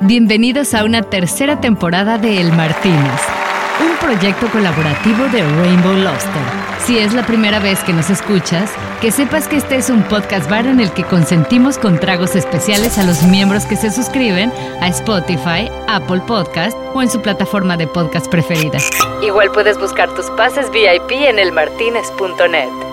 Bienvenidos a una tercera temporada de El Martínez, un proyecto colaborativo de Rainbow Lobster. Si es la primera vez que nos escuchas, que sepas que este es un podcast bar en el que consentimos con tragos especiales a los miembros que se suscriben a Spotify, Apple Podcast o en su plataforma de podcast preferida. Igual puedes buscar tus pases VIP en elmartinez.net.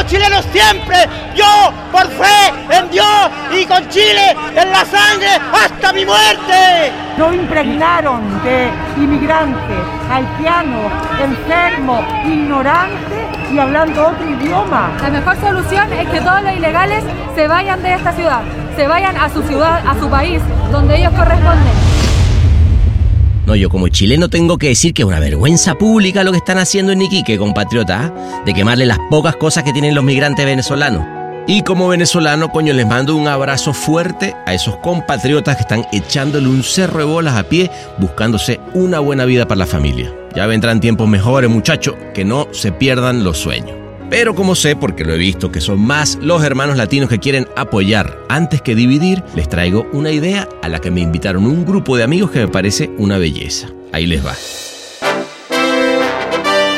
los chilenos siempre. Yo, por fe en Dios y con Chile en la sangre hasta mi muerte. Nos impregnaron de inmigrantes, haitianos, enfermos, ignorantes y hablando otro idioma. La mejor solución es que todos los ilegales se vayan de esta ciudad, se vayan a su ciudad, a su país, donde ellos corresponden. No, yo como chileno tengo que decir que es una vergüenza pública lo que están haciendo en Iquique, compatriota, ¿ah? de quemarle las pocas cosas que tienen los migrantes venezolanos. Y como venezolano, coño, les mando un abrazo fuerte a esos compatriotas que están echándole un cerro de bolas a pie buscándose una buena vida para la familia. Ya vendrán tiempos mejores, muchachos, que no se pierdan los sueños. Pero como sé, porque lo he visto, que son más los hermanos latinos que quieren apoyar antes que dividir, les traigo una idea a la que me invitaron un grupo de amigos que me parece una belleza. Ahí les va.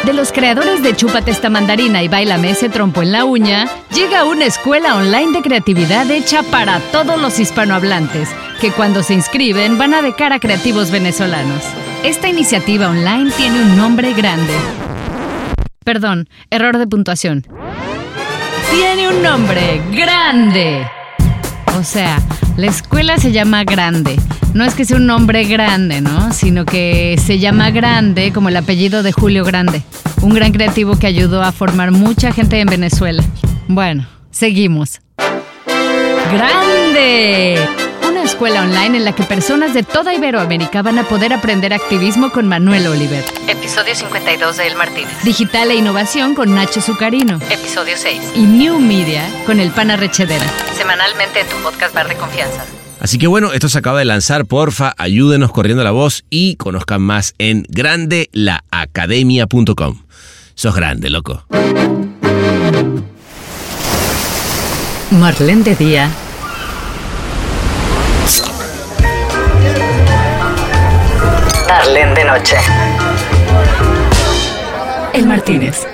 De los creadores de Chúpate esta mandarina y Bailame ese trompo en la uña, llega una escuela online de creatividad hecha para todos los hispanohablantes, que cuando se inscriben van a becar a creativos venezolanos. Esta iniciativa online tiene un nombre grande. Perdón, error de puntuación. Tiene un nombre grande. O sea, la escuela se llama Grande. No es que sea un nombre grande, ¿no? Sino que se llama Grande como el apellido de Julio Grande, un gran creativo que ayudó a formar mucha gente en Venezuela. Bueno, seguimos. ¡Grande! Una escuela online en la que personas de toda Iberoamérica van a poder aprender activismo con Manuel Oliver. Episodio 52 de El Martínez. Digital e innovación con Nacho Zucarino. Episodio 6. Y New Media con el Pana Rechedera. Semanalmente en tu podcast bar de confianza. Así que bueno, esto se acaba de lanzar, porfa, ayúdenos corriendo la voz y conozcan más en grandelaacademia.com. Sos grande, loco. Marlene de Día. Marlene de Noche. El Martínez.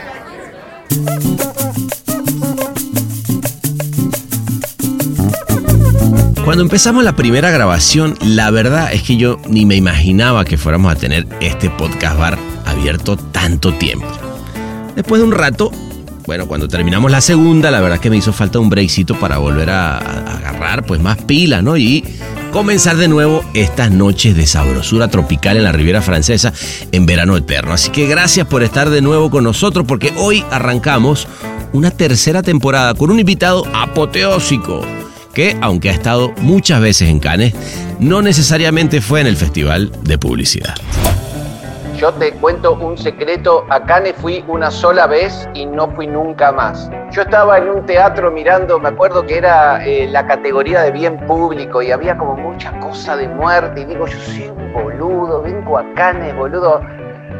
Cuando empezamos la primera grabación, la verdad es que yo ni me imaginaba que fuéramos a tener este podcast bar abierto tanto tiempo. Después de un rato, bueno, cuando terminamos la segunda, la verdad es que me hizo falta un breakcito para volver a, a agarrar pues más pila, ¿no? Y comenzar de nuevo estas noches de sabrosura tropical en la Riviera Francesa en verano eterno. Así que gracias por estar de nuevo con nosotros porque hoy arrancamos una tercera temporada con un invitado apoteósico que, aunque ha estado muchas veces en Cannes, no necesariamente fue en el Festival de Publicidad. Yo te cuento un secreto, a Cannes fui una sola vez y no fui nunca más. Yo estaba en un teatro mirando, me acuerdo que era eh, la categoría de bien público y había como mucha cosa de muerte y digo, yo soy un boludo, vengo a Cannes, boludo.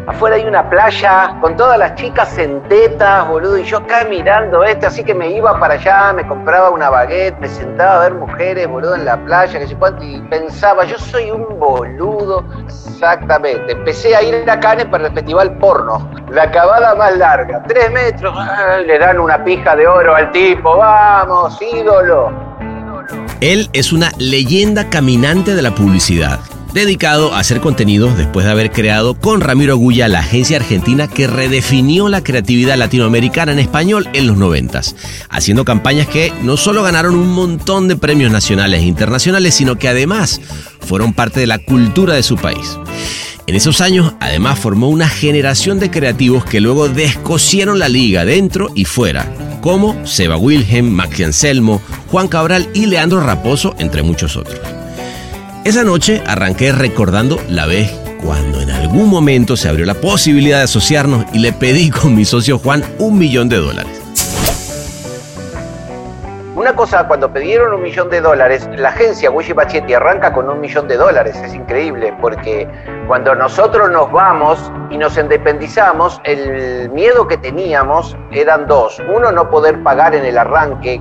Afuera hay una playa con todas las chicas en tetas, boludo, y yo acá mirando esto, así que me iba para allá, me compraba una baguette, me sentaba a ver mujeres, boludo, en la playa, que sé cuánto, y pensaba, yo soy un boludo. Exactamente. Empecé a ir a Cannes para el festival porno. La acabada más larga, tres metros, ¡ah! le dan una pija de oro al tipo, vamos, ídolo. Él es una leyenda caminante de la publicidad, dedicado a hacer contenidos después de haber creado con Ramiro Guya la agencia argentina que redefinió la creatividad latinoamericana en español en los noventas, haciendo campañas que no solo ganaron un montón de premios nacionales e internacionales, sino que además fueron parte de la cultura de su país. En esos años, además, formó una generación de creativos que luego descosieron la liga dentro y fuera, como Seba Wilhelm, Maxi Anselmo, Juan Cabral y Leandro Raposo, entre muchos otros. Esa noche arranqué recordando la vez cuando en algún momento se abrió la posibilidad de asociarnos y le pedí con mi socio Juan un millón de dólares. Una cosa, cuando pidieron un millón de dólares, la agencia Gucci Pachetti arranca con un millón de dólares. Es increíble, porque cuando nosotros nos vamos, y nos independizamos, el miedo que teníamos eran dos. Uno, no poder pagar en el arranque.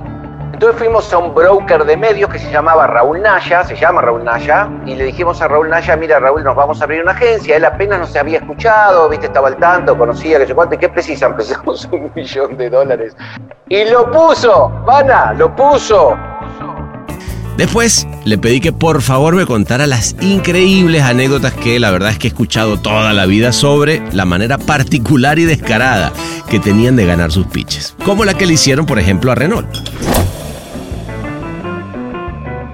Entonces fuimos a un broker de medios que se llamaba Raúl Naya, se llama Raúl Naya, y le dijimos a Raúl Naya, mira Raúl, nos vamos a abrir una agencia. Él apenas nos había escuchado, viste, estaba al tanto, conocía, que sé cuánto, ¿y qué precisa? Empezamos un millón de dólares. Y lo puso, Vana, lo puso. Después le pedí que por favor me contara las increíbles anécdotas que la verdad es que he escuchado toda la vida sobre la manera particular y descarada que tenían de ganar sus pitches, como la que le hicieron por ejemplo a Renault.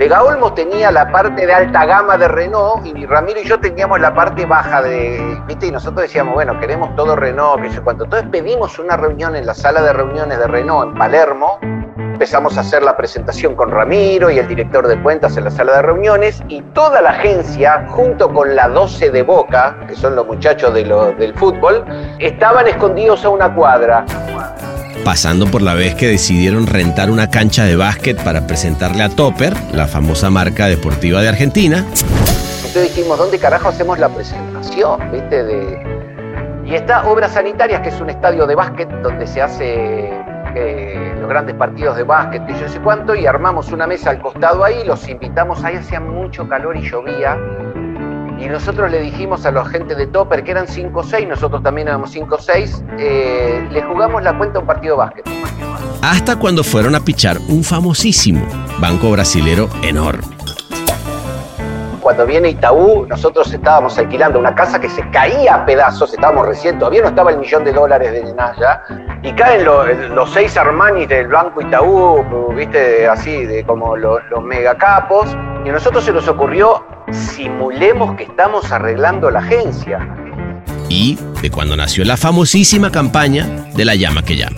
Vega Olmos tenía la parte de alta gama de Renault y Ramiro y yo teníamos la parte baja de, ¿viste? Y nosotros decíamos, bueno, queremos todo Renault, que sé cuánto. Entonces pedimos una reunión en la sala de reuniones de Renault en Palermo Empezamos a hacer la presentación con Ramiro y el director de cuentas en la sala de reuniones y toda la agencia, junto con la 12 de Boca, que son los muchachos de del fútbol, estaban escondidos a una cuadra. Pasando por la vez que decidieron rentar una cancha de básquet para presentarle a Topper, la famosa marca deportiva de Argentina. Entonces dijimos, ¿dónde carajo hacemos la presentación? ¿Viste? Y está Obras Sanitarias, que es un estadio de básquet donde se hace los grandes partidos de básquet y yo sé cuánto, y armamos una mesa al costado ahí, los invitamos, ahí hacía mucho calor y llovía, y nosotros le dijimos a los gente de Topper, que eran 5 o 6, nosotros también éramos 5 o 6, eh, le jugamos la cuenta a un partido de básquet. Hasta cuando fueron a pichar un famosísimo banco brasilero enorme cuando viene Itaú, nosotros estábamos alquilando una casa que se caía a pedazos, estábamos recién, todavía no estaba el millón de dólares de Naya, y caen los, seis Armani del Banco Itaú, viste, así, de como los, los megacapos, y a nosotros se nos ocurrió, simulemos que estamos arreglando la agencia. Y de cuando nació la famosísima campaña de la llama que llama.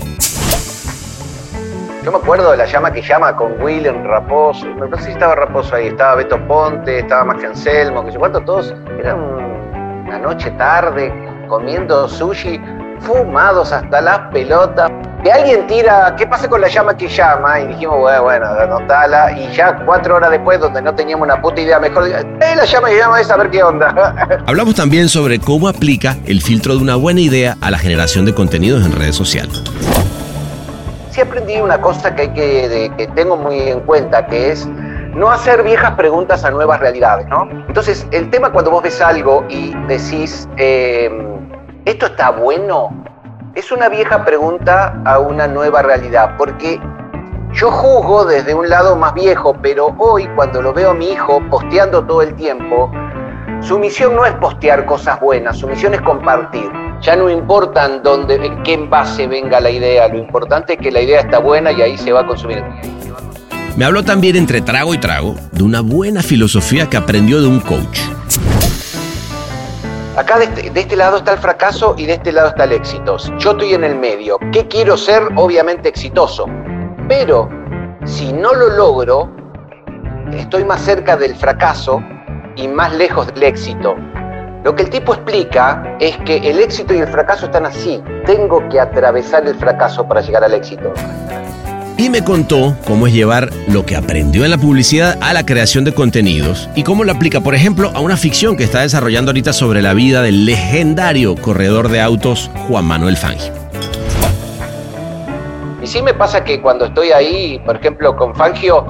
Yo me acuerdo de la llama que llama con William Raposo. No sé si estaba Raposo ahí, estaba Beto Ponte, estaba Max Anselmo, que sé cuánto, todos. Era una noche tarde comiendo sushi, fumados hasta las pelotas. Que alguien tira, ¿qué pasa con la llama que llama? Y dijimos, bueno, bueno, anotala. Y ya cuatro horas después, donde no teníamos una puta idea, mejor, eh, la llama que llama es a ver qué onda. Hablamos también sobre cómo aplica el filtro de una buena idea a la generación de contenidos en redes sociales sí aprendí una cosa que, hay que, que tengo muy en cuenta, que es no hacer viejas preguntas a nuevas realidades, ¿no? Entonces, el tema cuando vos ves algo y decís, em, ¿esto está bueno? Es una vieja pregunta a una nueva realidad, porque yo juzgo desde un lado más viejo, pero hoy cuando lo veo a mi hijo posteando todo el tiempo, su misión no es postear cosas buenas, su misión es compartir. Ya no importa en, dónde, en qué envase venga la idea, lo importante es que la idea está buena y ahí se va a consumir. Me habló también entre trago y trago de una buena filosofía que aprendió de un coach. Acá de este, de este, lado está el fracaso y de este lado está el éxito. Yo estoy en el medio. ¿Qué quiero ser? Obviamente exitoso. Pero si no lo logro, estoy más cerca del fracaso y más lejos del éxito. Lo que el tipo explica es que el éxito y el fracaso están así. Tengo que atravesar el fracaso para llegar al éxito. Y me contó cómo es llevar lo que aprendió en la publicidad a la creación de contenidos y cómo lo aplica, por ejemplo, a una ficción que está desarrollando ahorita sobre la vida del legendario corredor de autos Juan Manuel Fangio. Y sí me pasa que cuando estoy ahí, por ejemplo, con Fangio,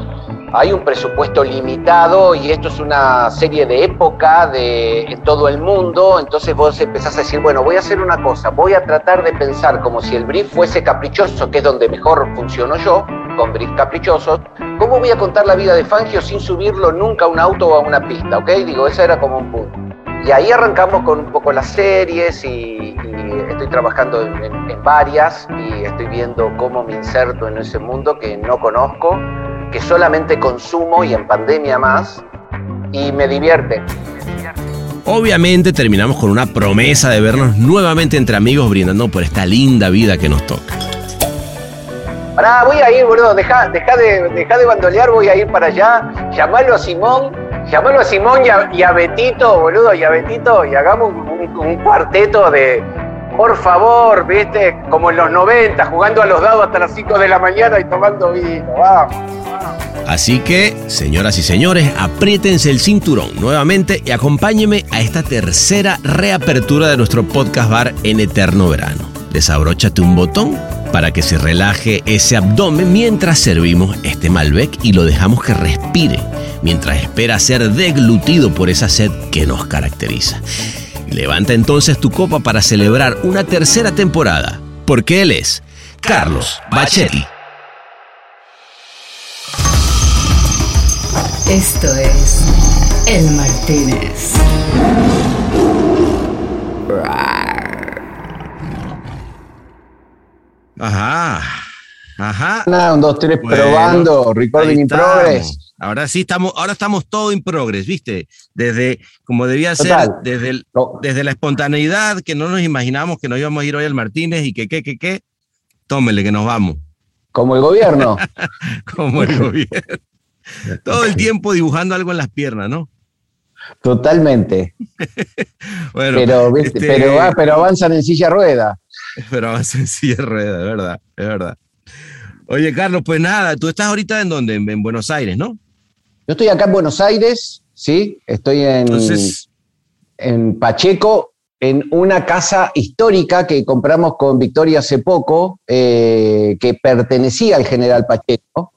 hay un presupuesto limitado y esto es una serie de época de, en todo el mundo, entonces vos empezás a decir, bueno, voy a hacer una cosa, voy a tratar de pensar como si el brief fuese caprichoso, que es donde mejor funciono yo, con brief caprichosos, ¿cómo voy a contar la vida de Fangio sin subirlo nunca a un auto o a una pista? ¿Ok? Digo, ese era como un punto. Y ahí arrancamos con un poco las series y, estoy trabajando en, en varias y estoy viendo cómo me inserto en ese mundo que no conozco que solamente consumo y en pandemia más, y me divierte. Obviamente terminamos con una promesa de vernos nuevamente entre amigos brindando por esta linda vida que nos toca. Pará, voy a ir, boludo, deja, deja, de, deja de bandolear, voy a ir para allá, llamalo a Simón, llamalo a Simón y a, Betito, boludo, y a Betito, y hagamos un, un cuarteto de, Por favor, viste, como en los 90, jugando a los dados hasta las 5 de la mañana y tomando vino. Vamos. Así que, señoras y señores, apriétense el cinturón nuevamente y acompáñenme a esta tercera reapertura de nuestro podcast bar en eterno verano. Desabróchate un botón para que se relaje ese abdomen mientras servimos este Malbec y lo dejamos que respire mientras espera ser deglutido por esa sed que nos caracteriza. Levanta entonces tu copa para celebrar una tercera temporada, porque él es Carlos Bachetti. Esto es El Martínez. Ajá. Ajá. Nada, un, dos, tres, Bueno, probando, recording in progress. Ahora sí estamos, ahora estamos todo in progress, ¿viste? Desde, como debía Total. ser, desde, el- No, desde la espontaneidad, que no nos imaginamos que nos íbamos a ir hoy al Martínez y que, que, que, que, tómele que nos vamos, como el gobierno. como el gobierno. Todo el tiempo dibujando algo en las piernas, ¿no? Totalmente. Bueno, pero, este, pero, pero avanzan en silla rueda. pero más en silla de ruedas, es verdad, es verdad. Oye, Carlos, pues nada, tú estás ahorita en donde, en, en Buenos Aires, ¿no? Yo estoy acá en Buenos Aires, ¿sí? Estoy en, Entonces, en Pacheco, en una casa histórica que compramos con Victoria hace poco, eh, que pertenecía al general Pacheco.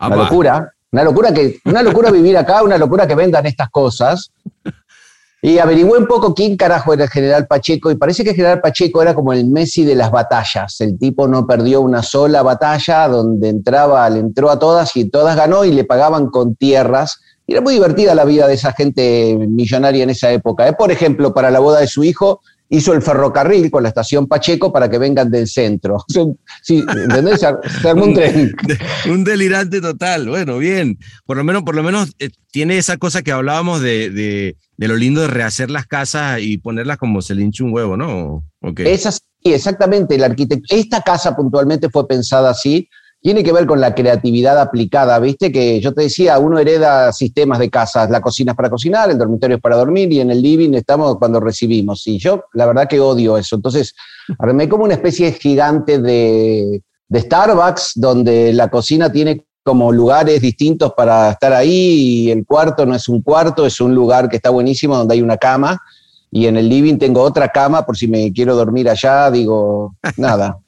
Una locura. Una locura que, una locura vivir acá, una locura que vendan estas cosas. Y averigüé un poco quién carajo era el general Pacheco, y parece que el general Pacheco era como el Messi de las batallas. El tipo no perdió una sola batalla, donde entraba, le entró a todas y todas ganó y le pagaban con tierras. Era muy divertida la vida de esa gente millonaria en esa época. ¿eh? Por ejemplo, para la boda de su hijo, hizo el ferrocarril con la estación Pacheco para que vengan del centro. Sí, ¿entendés? Se ar- se armó un tren. un delirante total. Bueno, bien. Por lo menos, por lo menos eh, tiene esa cosa que hablábamos de, de, de lo lindo de rehacer las casas y ponerlas como se le hincha un huevo, ¿no? Ok. Es así, exactamente. La arquitectura, esta casa puntualmente fue pensada así. Tiene que ver con la creatividad aplicada, ¿viste? Que yo te decía, uno hereda sistemas de casas, la cocina es para cocinar, el dormitorio es para dormir y en el living estamos cuando recibimos. Y yo, la verdad que odio eso. Entonces, armé como una especie gigante de, de Starbucks, donde la cocina tiene como lugares distintos para estar ahí y el cuarto no es un cuarto, es un lugar que está buenísimo, donde hay una cama y en el living tengo otra cama por si me quiero dormir allá, digo, nada.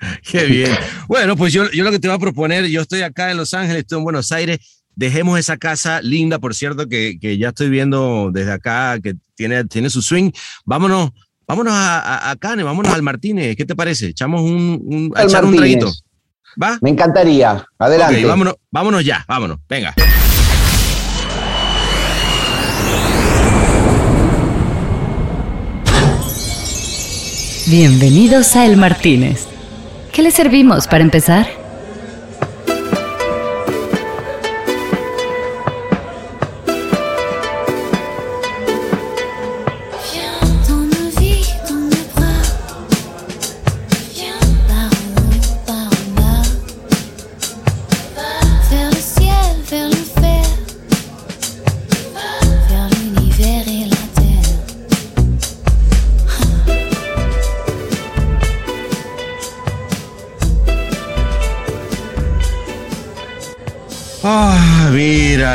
Qué bien. Bueno, pues yo, yo lo que te voy a proponer, yo estoy acá en Los Ángeles, estoy en Buenos Aires. Dejemos esa casa linda, por cierto, que, que ya estoy viendo desde acá, que tiene, tiene su swing. Vámonos, vámonos a, a, a Cane, vámonos al Martínez. ¿Qué te parece? Echamos un, un, a echar un traguito. ¿Va? Me encantaría. Adelante. Vámonos, vámonos ya, vámonos. Venga. Bienvenidos a El Martínez. ¿Qué le servimos para empezar?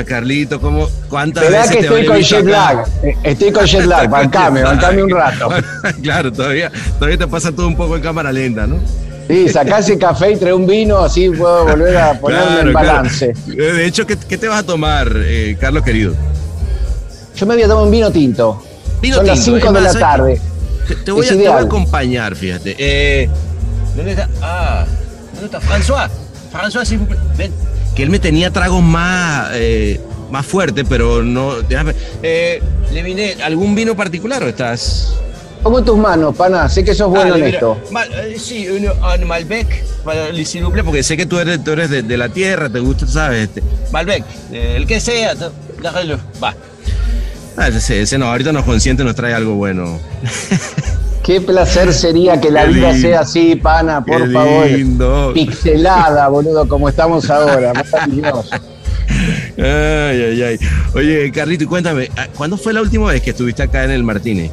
Carlito, cómo, cuántas veces que estoy con jet lag. Estoy con jet lag. Bancame, bancame un rato. claro, todavía, todavía te pasa todo un poco en cámara lenta, ¿no? Sí, sacá ese café y trae un vino, así puedo volver a ponerme Claro, en balance. Eh, De hecho, ¿qué, qué te vas a tomar, eh, Carlos querido? Yo me voy a tomar un vino tinto. Vino Son las tinto, 5 es de más, la tarde. Te, voy a, te voy a ideal. acompañar, fíjate. Eh, ¿Dónde está? Ah, ¿dónde está? François. François, sí, ven. Que él me tenía tragos más, eh, más fuertes, pero no. Déjame. Eh, le vine. ¿Algún vino particular o estás.? Pongo en tus manos, pana. Sé que sos bueno Ah, en esto. Mal- eh, sí, un, un Malbec, para el siruple, porque sé que tú eres, tú eres de, de la tierra, te gusta, ¿sabes? Este, Malbec, eh, el que sea, déjalo, va. Ah, ese, ese no, ahorita nos consiente, nos trae algo bueno. Qué placer sería que la Qué vida lindo. sea así, pana, por Qué favor. lindo. Pixelada, boludo, como estamos ahora. Maravilloso. Ay, ay, ay. Oye, Carlito, y cuéntame, ¿ah, ¿cuándo fue la última vez que estuviste acá en el Martínez?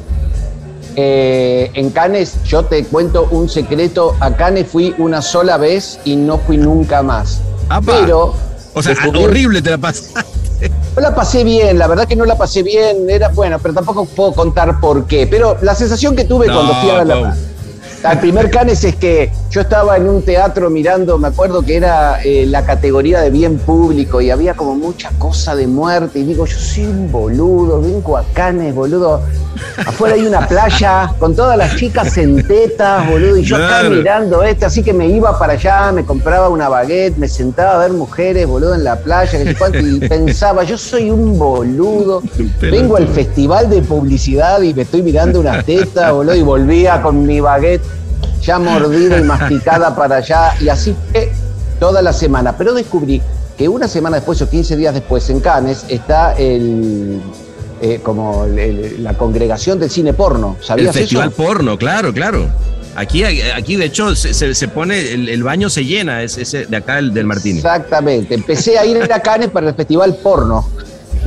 eh, en Cannes, yo te cuento un secreto, a Cannes fui una sola vez y no fui nunca más. Apa. Pero O sea, descubrí- horrible te la pasaste. No la pasé bien, la verdad que no la pasé bien, era bueno, pero tampoco puedo contar por qué. Pero la sensación que tuve No, cuando fui a la. Al primer Cannes es que yo estaba en un teatro mirando, me acuerdo que era eh, la categoría de bien público y había como mucha cosa de muerte y digo, yo soy un boludo, vengo a Cannes, boludo. Afuera hay una playa con todas las chicas en tetas, boludo, y yo Claro. mirando esto, así que me iba para allá, me compraba una baguette, me sentaba a ver mujeres, boludo, en la playa, y pensaba, yo soy un boludo, vengo al festival de publicidad y me estoy mirando unas tetas, boludo, y volvía con mi baguette ya mordida y masticada para allá, y así fue toda la semana. Pero descubrí que una semana después o 15 días después en Cannes está el, eh, como el- el- la congregación del cine porno. El ¿Sabías festival eso? porno, claro, claro. Aquí, aquí de hecho, se, se- se pone, el, el baño se llena, es ese de acá, el del Martínez. Exactamente. Empecé a ir a Cannes para el festival porno.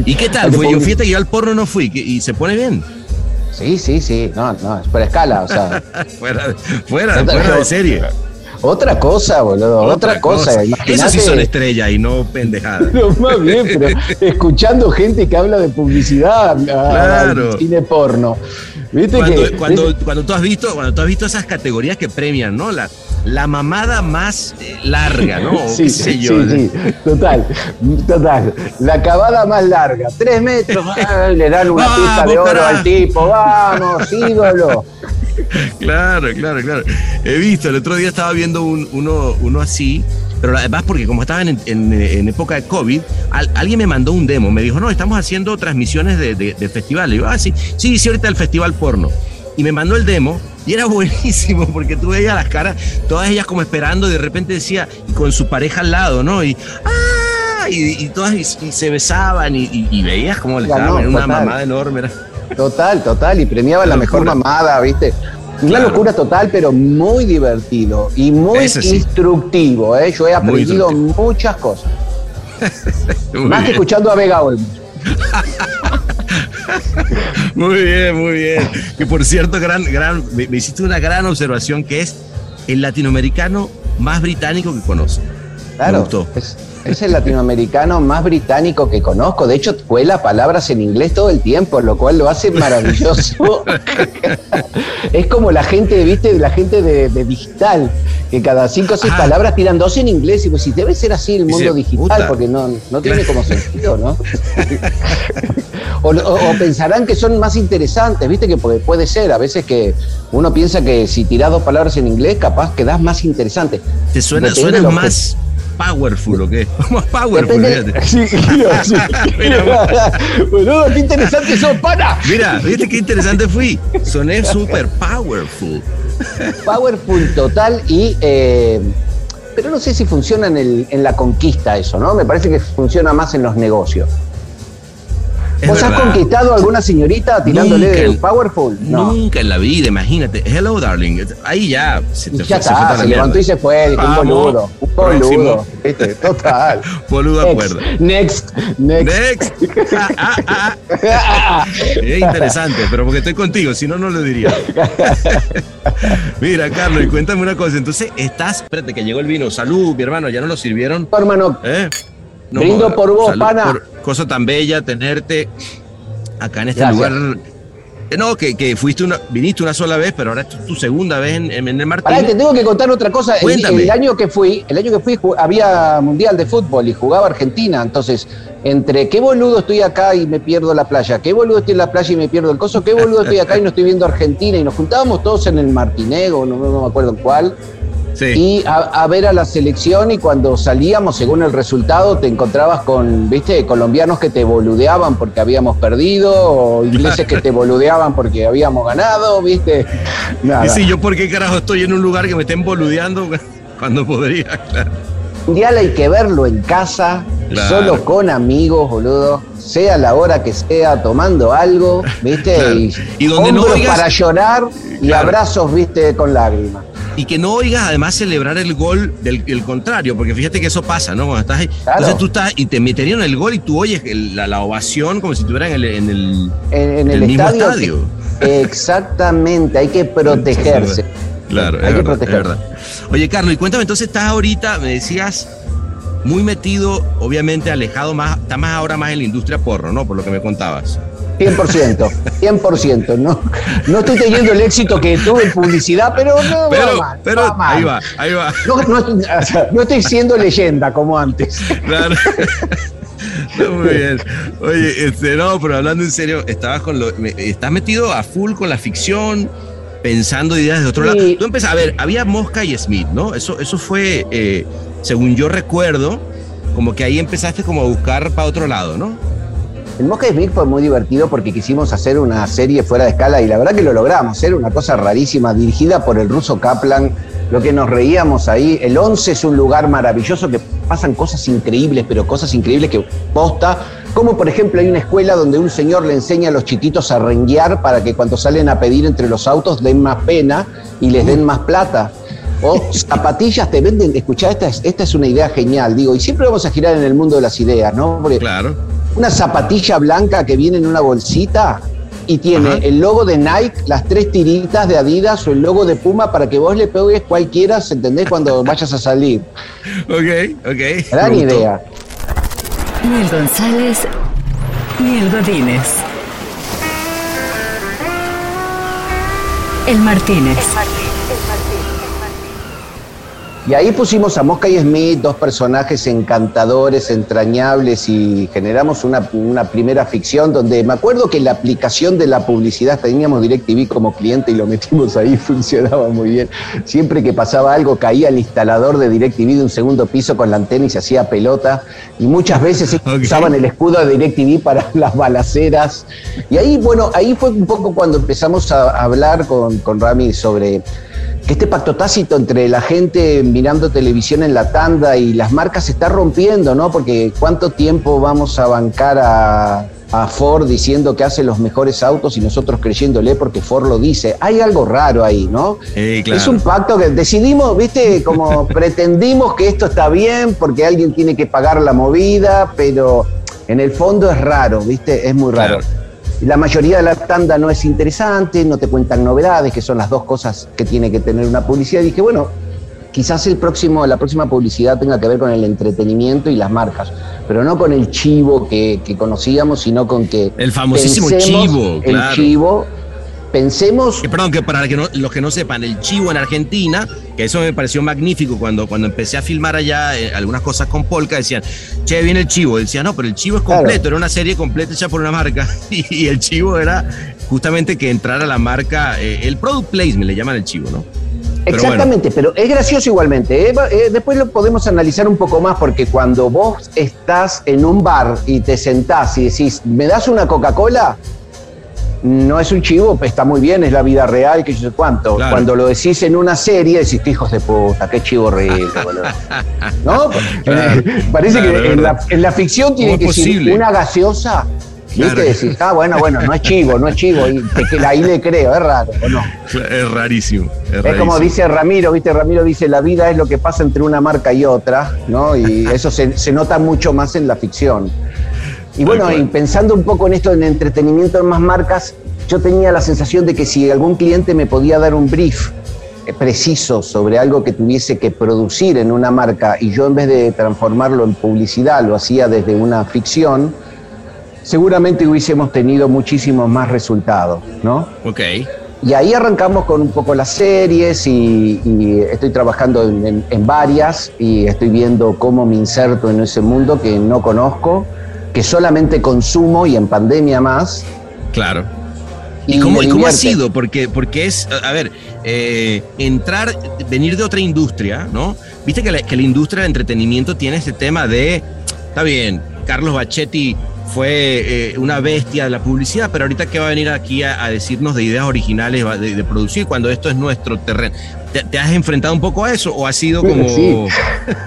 ¿Y qué tal? Fue, yo fíjate que yo al porno no fui y se pone bien. Sí, sí, sí. No, no, es por escala. O sea, fuera, de- fuera, fuera de serie. otra cosa, boludo. Otra, cosa. Eso sí Imagínate- son estrellas y no pendejadas. No, más bien, pero escuchando gente que habla de publicidad, Claro. cine porno. ¿Viste Cuando, que cuando, cuando tú has visto, cuando tú has visto esas categorías que premian, ¿no? La, la mamada más larga, ¿no? Sí, sí, yo. sí, total, total. La cavada más larga, tres metros, ah, le dan una Vamos, pista de oro al tipo, vamos, ídolo. Claro, claro, claro. He visto, el otro día estaba viendo un- uno, uno así, pero además porque como estaban en, en- en época de COVID, al- alguien me mandó un demo, me dijo, no, estamos haciendo transmisiones de, de, de festivales. Y yo, ah, sí, sí, sí, ahorita el festival porno. Y me mandó el demo y era buenísimo porque tú veías las caras, todas ellas como esperando, y de repente decía, y con su pareja al lado, ¿no? Y, ¡ah! Y, y todas y, y se besaban y, veías como Ganó, daban una total. mamada enorme. Era, Total, total, y premiaba la mejor Locura. mamada, ¿viste? Una Claro. locura total, pero muy divertido y muy sí. instructivo, ¿eh? Yo he aprendido muchas cosas. Más que escuchando a Vega Olmos. Muy bien, muy bien. Que por cierto, gran, gran, me, me hiciste una gran observación que es el latinoamericano más británico que conozco. Me Claro, gustó. es, es el latinoamericano más británico que conozco. De hecho, cuela palabras en inglés todo el tiempo, lo cual lo hace maravilloso. es como la gente, viste, la gente de, de digital, que cada cinco o seis Ah. palabras tiran dos en inglés. Y pues si debe ser así el Dice, mundo digital, puta. porque no, no tiene como sentido, ¿no? o, o- o pensarán que son más interesantes, viste, que puede, puede ser. A veces que uno piensa que si tirás dos palabras en inglés, capaz quedás más interesante. Te suena, suena que- más powerful o qué? Más powerful, fíjate. Sí, sí. Mira. Boludo, qué interesante sos, pana. Mira, viste qué interesante fui. Soné super powerful. Powerful total y. eh, pero no sé si funciona en, el- en la conquista eso, ¿no? Me parece que funciona más en los negocios. ¿Vos has conquistado a alguna señorita tirándole Nunca en- Powerful? No. Nunca en la vida, imagínate. Hello, darling. Ahí ya se te ya fue, se fue está, se levantó y se fue, un boludo. Un boludo. Total. Boludo acuerdo. Next, next. Next. Ah, ah, ah. Es interesante, pero porque estoy contigo, si no, no lo diría. Mira, Carlos, y cuéntame una cosa. Entonces, estás. Espérate, que llegó el vino. Salud, mi hermano, ya no lo sirvieron. Hermano, ¿Eh? Brindo por vos, pana. Cosa tan bella tenerte acá en este Gracias. lugar. Eh, No, que, que fuiste una, viniste una sola vez, pero ahora es tu, tu segunda vez en, en el Pará, te Martín. tengo que contar otra cosa. El, Cuéntame. el año que fui, el año que fui había mundial de fútbol y jugaba Argentina. Entonces, entre qué boludo estoy acá y me pierdo la playa, qué boludo estoy en la playa y me pierdo el coso, qué boludo estoy acá y no estoy viendo Argentina. Y nos juntábamos todos en el Martinego, no, no me acuerdo en cuál, Sí. y a, a ver a la selección. Y cuando salíamos, según el resultado, te encontrabas con, viste, colombianos que te boludeaban porque habíamos perdido, o ingleses que te boludeaban porque habíamos ganado, viste. Nada. Y sí, yo por qué carajo estoy en un lugar que me estén boludeando cuando podría, claro. mundial hay que verlo en casa, Claro. solo con amigos, boludo. Sea la hora que sea, tomando algo, ¿viste? Claro. Y, Y donde no oigas- para llorar y abrazos, ¿viste? Con lágrimas. Y que no oigas además celebrar el gol del el contrario, porque fíjate que eso pasa, ¿no? Cuando estás ahí. Claro. Entonces tú estás y te meterían el gol y tú oyes el- la, la ovación como si estuvieran en el, en el, En, en el, el mismo estadio. estadio. Exactamente, hay que protegerse. Claro, hay es que verdad, es protegerse. verdad. Oye, Carlos, y cuéntame, entonces estás ahorita, me decías, muy metido, obviamente alejado más, está más ahora más en la industria porro, ¿no? Por lo que me contabas. 100%, 100%. No, no estoy teniendo el éxito que tuve en publicidad, pero no Pero, va mal, pero va mal. ahí va, ahí va. No, no estoy, o sea, no estoy siendo leyenda como antes. Claro. No, Muy bien. Oye, este, no, pero hablando en serio, estabas con lo, estás metido a full con la ficción, pensando ideas de otro Sí. lado. Tú empezás, a ver, había Mosca y Smith, ¿no? Eso, eso fue, eh, según yo recuerdo, como que ahí empezaste como a buscar para otro lado, ¿no? El Mosca Smith fue muy divertido porque quisimos hacer una serie fuera de escala y la verdad que lo logramos. Era una cosa rarísima, dirigida por el ruso Kaplan. Lo que nos reíamos ahí. El 11 es un lugar maravilloso que pasan cosas increíbles, pero cosas increíbles que posta. Como por ejemplo hay una escuela donde un señor le enseña a los chiquitos a renguear para que cuando salen a pedir entre los autos den más pena y les den más plata. O zapatillas te venden, escuchá, esta es, una idea genial, digo, y siempre vamos a girar en el mundo de las ideas, ¿no? Claro. Una zapatilla blanca que viene en una bolsita y tiene Ajá. el logo de Nike, las tres tiritas de Adidas o el logo de Puma para que vos le pegues cualquiera, ¿se ¿entendés? Cuando vayas a salir. Ok, ok. Gran Me gustó. idea. Ni el González, ni el Godínez. El Martínez. Y ahí pusimos a Mosca y Smith, dos personajes encantadores, entrañables, y generamos una, una primera ficción donde me acuerdo que la aplicación de la publicidad, teníamos DirecTV como cliente y lo metimos ahí, funcionaba muy bien. Siempre que pasaba algo, caía el instalador de DirecTV de un segundo piso con la antena y se hacía pelota. Y muchas veces usaban el escudo de DirecTV para las balaceras. Y ahí, bueno, ahí fue un poco cuando empezamos a hablar con, con Rami sobre que este pacto tácito entre la gente mirando televisión en la tanda y las marcas se está rompiendo, ¿no? Porque cuánto tiempo vamos a bancar a, a Ford diciendo que hace los mejores autos y nosotros creyéndole porque Ford lo dice. Hay algo raro ahí, ¿no? Eh, claro. Es un pacto que decidimos, viste, como pretendimos que esto está bien porque alguien tiene que pagar la movida, pero en el fondo es raro, viste, es muy raro. Claro. La mayoría de la tanda no es interesante, no te cuentan novedades, que son las dos cosas que tiene que tener una publicidad. Y dije, bueno, quizás el próximo, la próxima publicidad tenga que ver con el entretenimiento y las marcas, pero no con el chivo que, que conocíamos, sino con que El famosísimo chivo, el claro. chivo, pensemos Que, perdón, que para que no- los que no sepan, el chivo en Argentina, que eso me pareció magnífico cuando, cuando empecé a filmar allá eh, algunas cosas con Polka, decían, che, viene el chivo. Decía, no, pero el chivo es completo, Claro. era una serie completa hecha por una marca. Y, y el chivo era justamente que entrara la marca, eh, el product placement, le llaman el chivo, ¿no? Pero Exactamente, pero es gracioso igualmente. ¿eh? Eh, después lo podemos analizar un poco más porque cuando vos estás en un bar y te sentás y decís, ¿me das una Coca-Cola? No es un chivo, está muy bien, es la vida real, que yo sé cuánto. Claro. Cuando lo decís en una serie, decís, "Qué hijos de puta, qué chivo boludo. ¿No? Claro, Parece claro, que en la, verdad. en la ficción tiene ¿Cómo que ser una gaseosa. ¿Viste? Decís, ah, bueno, bueno, no es chivo, no es chivo. Y te- que ahí le creo, es raro, ¿o no? Es rarísimo. Es, Es como dice Ramiro, ¿viste? Ramiro dice, la vida es lo que pasa entre una marca y otra, ¿no? Y eso se, se nota mucho más en la ficción. Y bueno, y pensando un poco en esto en entretenimiento en más marcas, yo tenía la sensación de que si algún cliente me podía dar un brief eh, preciso sobre algo que tuviese que producir en una marca y yo en vez de transformarlo en publicidad lo hacía desde una ficción, seguramente hubiésemos tenido muchísimos más resultados, ¿no? Ok. Y ahí arrancamos con un poco las series y, y estoy trabajando en, en- en varias y estoy viendo cómo me inserto en ese mundo que no conozco, que solamente consumo y en pandemia más. Claro. ¿Y, Y cómo, y cómo ha sido? Porque, porque es, a ver, eh, entrar, venir de otra industria, ¿no? Viste que la, que la industria del entretenimiento tiene este tema de, está bien, Carlos Bachetti fue eh, una bestia de la publicidad, pero ahorita que va a venir aquí a, a decirnos de ideas originales, de producir, cuando esto es nuestro terreno. ¿Te, te has enfrentado un poco a eso o ha sido como...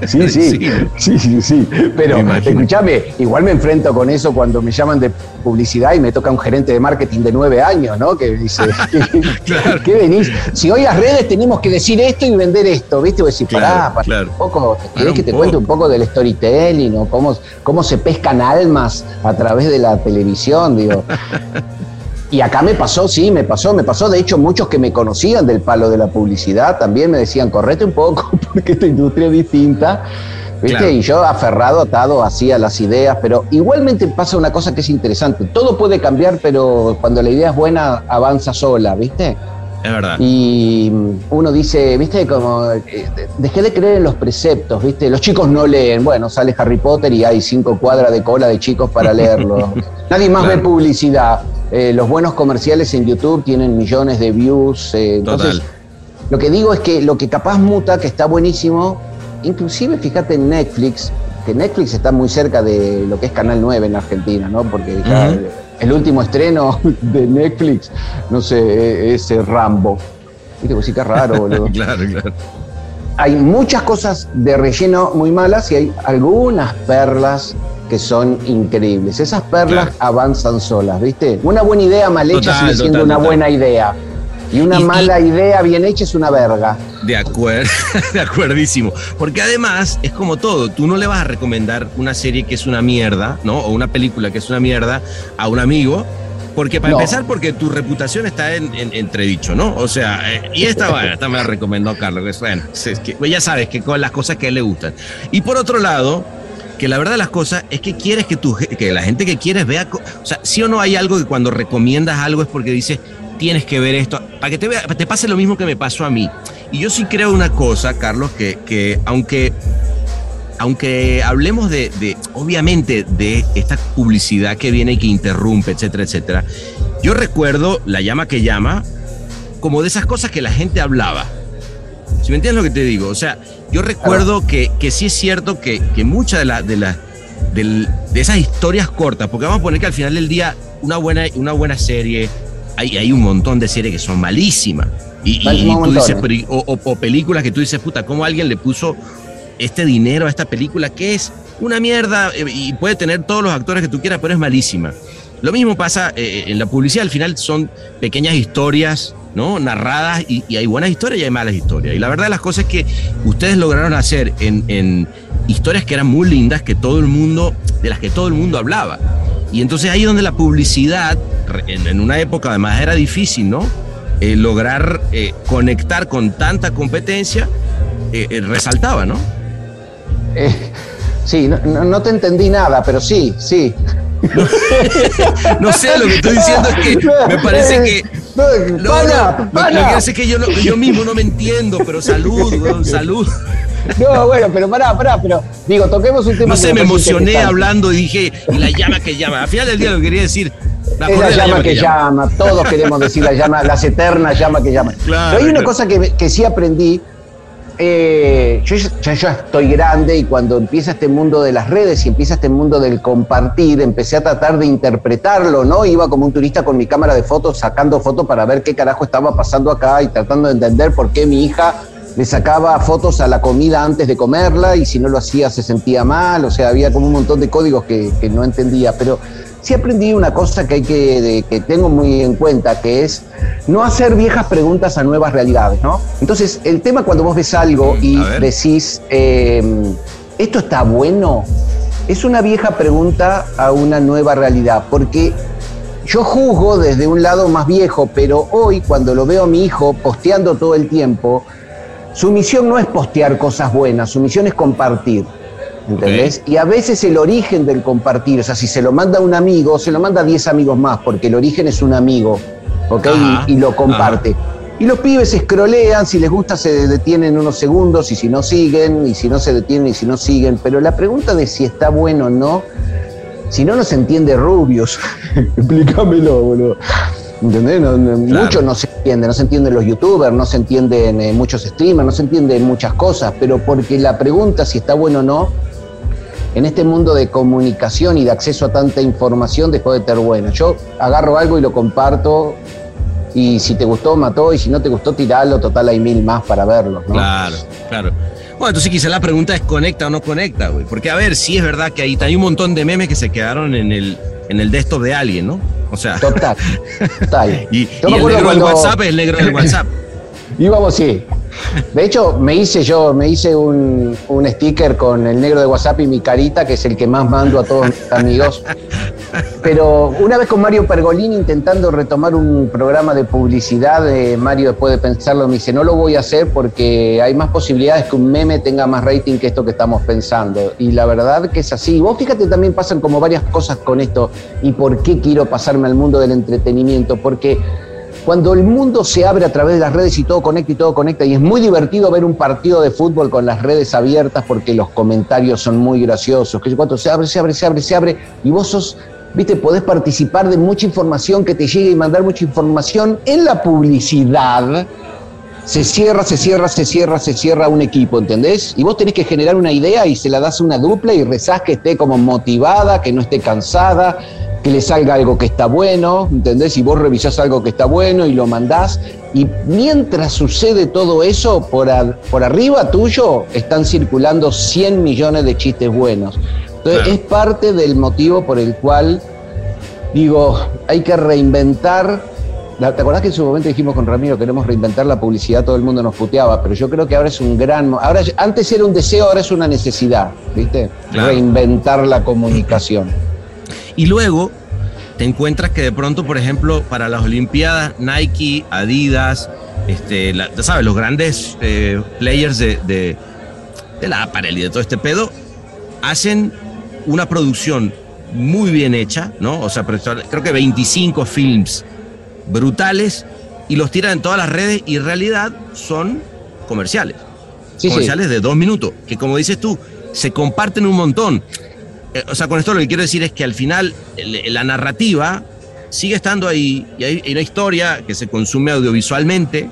Sí, sí, sí, sí, sí, sí. Pero escúchame, igual me enfrento con eso cuando me llaman de publicidad y me toca un gerente de marketing de nueve años, ¿no? Que dice, ¿qué, qué venís? Si hoy las redes tenemos que decir esto y vender esto, ¿viste? Vos decís, Claro, pará, pará claro. un poco, ¿querés que te poco. cuente un poco del storytelling o cómo, cómo se pescan almas a través de la televisión? Digo. Y acá me pasó, sí, me pasó, me pasó. De hecho, muchos que me conocían del palo de la publicidad también me decían, correte un poco, porque esta industria es distinta. ¿Viste? Claro. Y yo aferrado, atado así a las ideas, pero igualmente pasa una cosa que es interesante. Todo puede cambiar, pero cuando la idea es buena, avanza sola, ¿viste? Es verdad. Y uno dice, viste, como eh, dejé de creer en los preceptos, viste, los chicos no leen, bueno, sale Harry Potter y hay cinco cuadras de cola de chicos para leerlo. Nadie más Claro. ve publicidad. Eh, los buenos comerciales en YouTube tienen millones de views. eh, entonces, Total. lo que digo es que lo que capaz muta, que está buenísimo, inclusive fíjate en Netflix, que Netflix está muy cerca de lo que es Canal 9 en Argentina, ¿no? Porque el último estreno de Netflix, no sé, es eh, Rambo. Viste, pues sí que es raro, boludo. claro, claro. Hay muchas cosas de relleno muy malas y hay algunas perlas que son increíbles. Esas perlas Claro. avanzan solas, ¿viste? Una buena idea mal hecha Total, sigue siendo total, una total. buena idea. Y una Y- y- mala idea bien hecha es una verga. De acuerdo, de acuerdísimo. Porque además es como todo, tú no le vas a recomendar una serie que es una mierda, ¿no? O una película que es una mierda a un amigo. Porque para No. empezar, porque tu reputación está en, en- entredicho, ¿no? O sea, eh, y esta, bueno, esta me la recomendó Carlos, bueno, es que, pues ya sabes que con las cosas que a él le gustan. Y por otro lado, que la verdad de las cosas es que quieres que, tu, que la gente que quieres vea, o sea, sí o no hay algo que cuando recomiendas algo es porque dices, tienes que ver esto, para que te, vea, te pase lo mismo que me pasó a mí. Y yo sí creo una cosa, Carlos, que, que aunque, aunque hablemos de, de, obviamente, de esta publicidad que viene y que interrumpe, etcétera, etcétera, yo recuerdo la llama que llama como de esas cosas que la gente hablaba. Si me entiendes lo que te digo, o sea, yo recuerdo que, que sí es cierto que, que muchas de, la- de, la- de esas historias cortas, porque vamos a poner que al final del día una buena, una buena serie, hay, hay un montón de series que son malísimas. Y, y- Malísimas y tú dices, o películas que tú dices, puta, ¿cómo alguien le puso este dinero a esta película que es una mierda eh, y puede tener todos los actores que tú quieras, pero es malísima? Lo mismo pasa eh, en la publicidad, al final son pequeñas historias, ¿no? Narradas y, hay buenas historias y hay malas historias. Y la verdad las cosas es que ustedes lograron hacer en, historias que eran muy lindas, que de las que todo el mundo hablaba. Y entonces ahí donde la publicidad, en, una época además era difícil, ¿no? Eh, lograr eh, conectar con tanta competencia, eh, eh, resaltaba, ¿no? Eh, sí, no te entendí nada, pero sí, sí. No sé, lo que estoy diciendo es que me parece que. No, No, pana, no, lo- pana. Lo, que hace es que yo, yo mismo no me entiendo, pero salud, weón, salud. No, bueno, pero pará, pará, pero digo, toquemos un tema No que sé, me emocioné hablando y dije, y la llama que llama. Al final del día lo que quería decir, me Es la de llama que llama, todos queremos decir la llama, las eternas llamas que llaman. Claro, Pero hay una cosa que, que sí aprendí. Eh, yo ya, estoy grande y cuando empieza este mundo de las redes y empieza este mundo del compartir, empecé a tratar de interpretarlo, ¿no? Iba como un turista con mi cámara de fotos sacando fotos para ver qué carajo estaba pasando acá y tratando de entender por qué mi hija le sacaba fotos a la comida antes de comerla y si no lo hacía se sentía mal, o sea, había como un montón de códigos que, que no entendía, pero sí aprendí una cosa que hay que, de- que tengo muy en cuenta, que es no hacer viejas preguntas a nuevas realidades, ¿no? Entonces, el tema cuando vos ves algo Mm, y decís, eh, ¿esto está bueno? Es una vieja pregunta a una nueva realidad, porque yo juzgo desde un lado más viejo, pero hoy cuando lo veo a mi hijo posteando todo el tiempo, su misión no es postear cosas buenas, su misión es compartir. ¿Entendés? Y a veces el origen del compartir, o sea, si se lo manda a un amigo, se lo manda a 10 amigos más, porque el origen es un amigo, ¿ok? Ajá, y, y lo comparte. Y los pibes escrolean, si les gusta se detienen unos segundos y si no siguen, y si no se detienen y si no siguen. Pero la pregunta de si está bueno o no, si no, no se entiende rubios. Explícamelo, boludo. ¿Entendés? No- no- Claro. Mucho no se entiende, no se entienden los youtubers, no se entienden eh, muchos streamers, no se entienden muchas cosas, pero porque la pregunta si está bueno o no, en este mundo de comunicación y de acceso a tanta información dejó de ser buena. Yo agarro algo y lo comparto y si te gustó, mató, y si no te gustó, tiralo, total hay mil más para verlos, ¿no? Claro, claro. Bueno, entonces quizá la pregunta es conecta o no conecta, güey. Porque a ver, sí es verdad que hay, hay un montón de memes que se quedaron en el, en el desktop de alguien, ¿no? O sea. Total, total. y, el negro del WhatsApp es el negro del WhatsApp. Íbamos, sí. De hecho, me hice yo, me hice un, un sticker con el negro de WhatsApp y mi carita, que es el que más mando a todos mis amigos. Pero una vez con Mario Pergolini intentando retomar un programa de publicidad, eh, Mario después de pensarlo me dice, no lo voy a hacer porque hay más posibilidades que un meme tenga más rating que esto que estamos pensando. Y la verdad que es así. Vos fíjate, también pasan como varias cosas con esto. ¿Y por qué quiero pasarme al mundo del entretenimiento? Porque cuando el mundo se abre a través de las redes y todo conecta y todo conecta, y es muy divertido ver un partido de fútbol con las redes abiertas porque los comentarios son muy graciosos, que cuando se abre, se abre, se abre, se abre, y vos sos, viste, podés participar de mucha información que te llegue y mandar mucha información en la publicidad. Se cierra, se cierra, se cierra, se cierra un equipo, ¿entendés? Y vos tenés que generar una idea y se la das a una dupla y rezás que esté como motivada, que no esté cansada, que le salga algo que está bueno, ¿entendés? Y vos revisás algo que está bueno y lo mandás. Y mientras sucede todo eso, por, a- por arriba tuyo están circulando 100 millones de chistes buenos. Entonces Claro. es parte del motivo por el cual digo, hay que reinventar. ¿Te acordás que en su momento dijimos con Ramiro queremos reinventar la publicidad? Todo el mundo nos puteaba, pero yo creo que ahora es un gran. Ahora, antes era un deseo, ahora es una necesidad, ¿viste? Claro. Reinventar la comunicación. Y luego te encuentras que de pronto, por ejemplo, para las Olimpiadas, Nike, Adidas, este, la- ya sabes, los grandes eh, players de, de, de la apparel y de todo este pedo, hacen una producción muy bien hecha, ¿no? O sea, creo que 25 films brutales y los tiran en todas las redes y en realidad son comerciales. Sí, sí. comerciales de dos minutos, que como dices tú, se comparten un montón. Eh, o sea, con esto lo que quiero decir es que al final el- la narrativa sigue estando ahí y hay, hay una historia que se consume audiovisualmente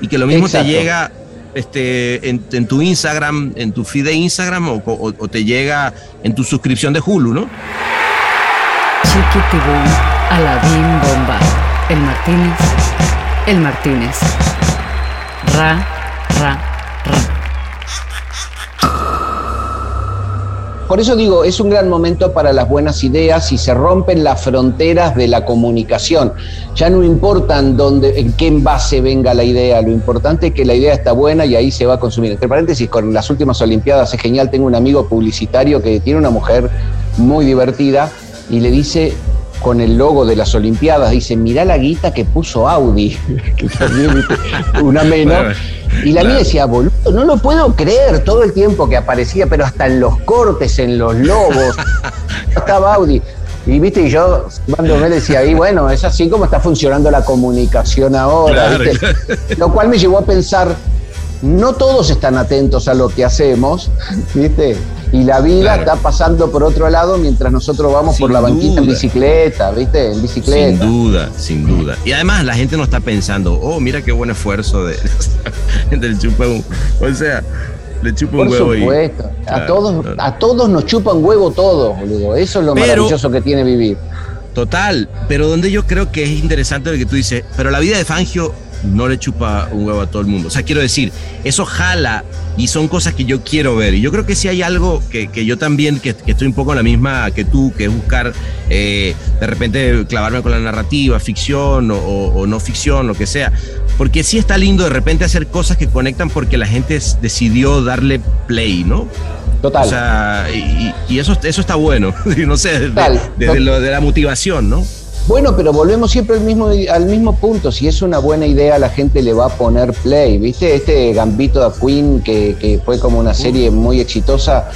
y que lo mismo Exacto. te llega este, en, en tu Instagram, en tu feed de Instagram o, o- o te llega en tu suscripción de Hulu, ¿no? Chiquitibum, Aladín Bomba, El Martínez, El Martínez. Ra, ra. Por eso digo, es un gran momento para las buenas ideas y se rompen las fronteras de la comunicación. Ya no importan dónde, en qué envase venga la idea, lo importante es que la idea está buena y ahí se va a consumir. Entre paréntesis, con las últimas Olimpiadas es genial, tengo un amigo publicitario que tiene una mujer muy divertida y le dice con el logo de las Olimpiadas, dice, mirá la guita que puso Audi, que también, una menos. Bueno, Y la claro. mía decía, boludo, no lo puedo creer todo el tiempo que aparecía, pero hasta en los cortes, en los lobos, estaba Audi. Y viste, y yo cuando me decía, y bueno, es así como está funcionando la comunicación ahora, Claro, ¿viste? Lo cual me llevó a pensar, no todos están atentos a lo que hacemos, ¿viste? Y la vida Claro. está pasando por otro lado mientras nosotros vamos por Sin la banquita en bicicleta, ¿viste? En Sin bicicleta. duda, sin duda. Y además la gente no está pensando, oh, mira qué buen esfuerzo de, del chupa un- O sea, le chupa un Por huevo y- supuesto. A todos, claro. a todos nos chupan huevo todos, boludo. Eso es lo Pero- maravilloso que tiene vivir. Total, pero donde yo creo que es interesante lo que tú dices, pero la vida de Fangio no le chupa un huevo a todo el mundo. O sea, quiero decir, eso jala y son cosas que yo quiero ver. Y yo creo que si hay algo que, que yo también, que, que estoy un poco en la misma que tú, que es buscar eh, de repente clavarme con la narrativa, ficción o, o- o no ficción, lo que sea. Porque sí está lindo de repente hacer cosas que conectan porque la gente decidió darle play, ¿no? Total. O sea, y, y eso, eso está bueno. No sé, desde, Total. desde lo de la motivación, ¿no? Bueno, pero volvemos siempre al mismo, al mismo punto. Si es una buena idea, la gente le va a poner play. ¿Viste? Este Gambito de Queen, que, que fue como una serie muy exitosa,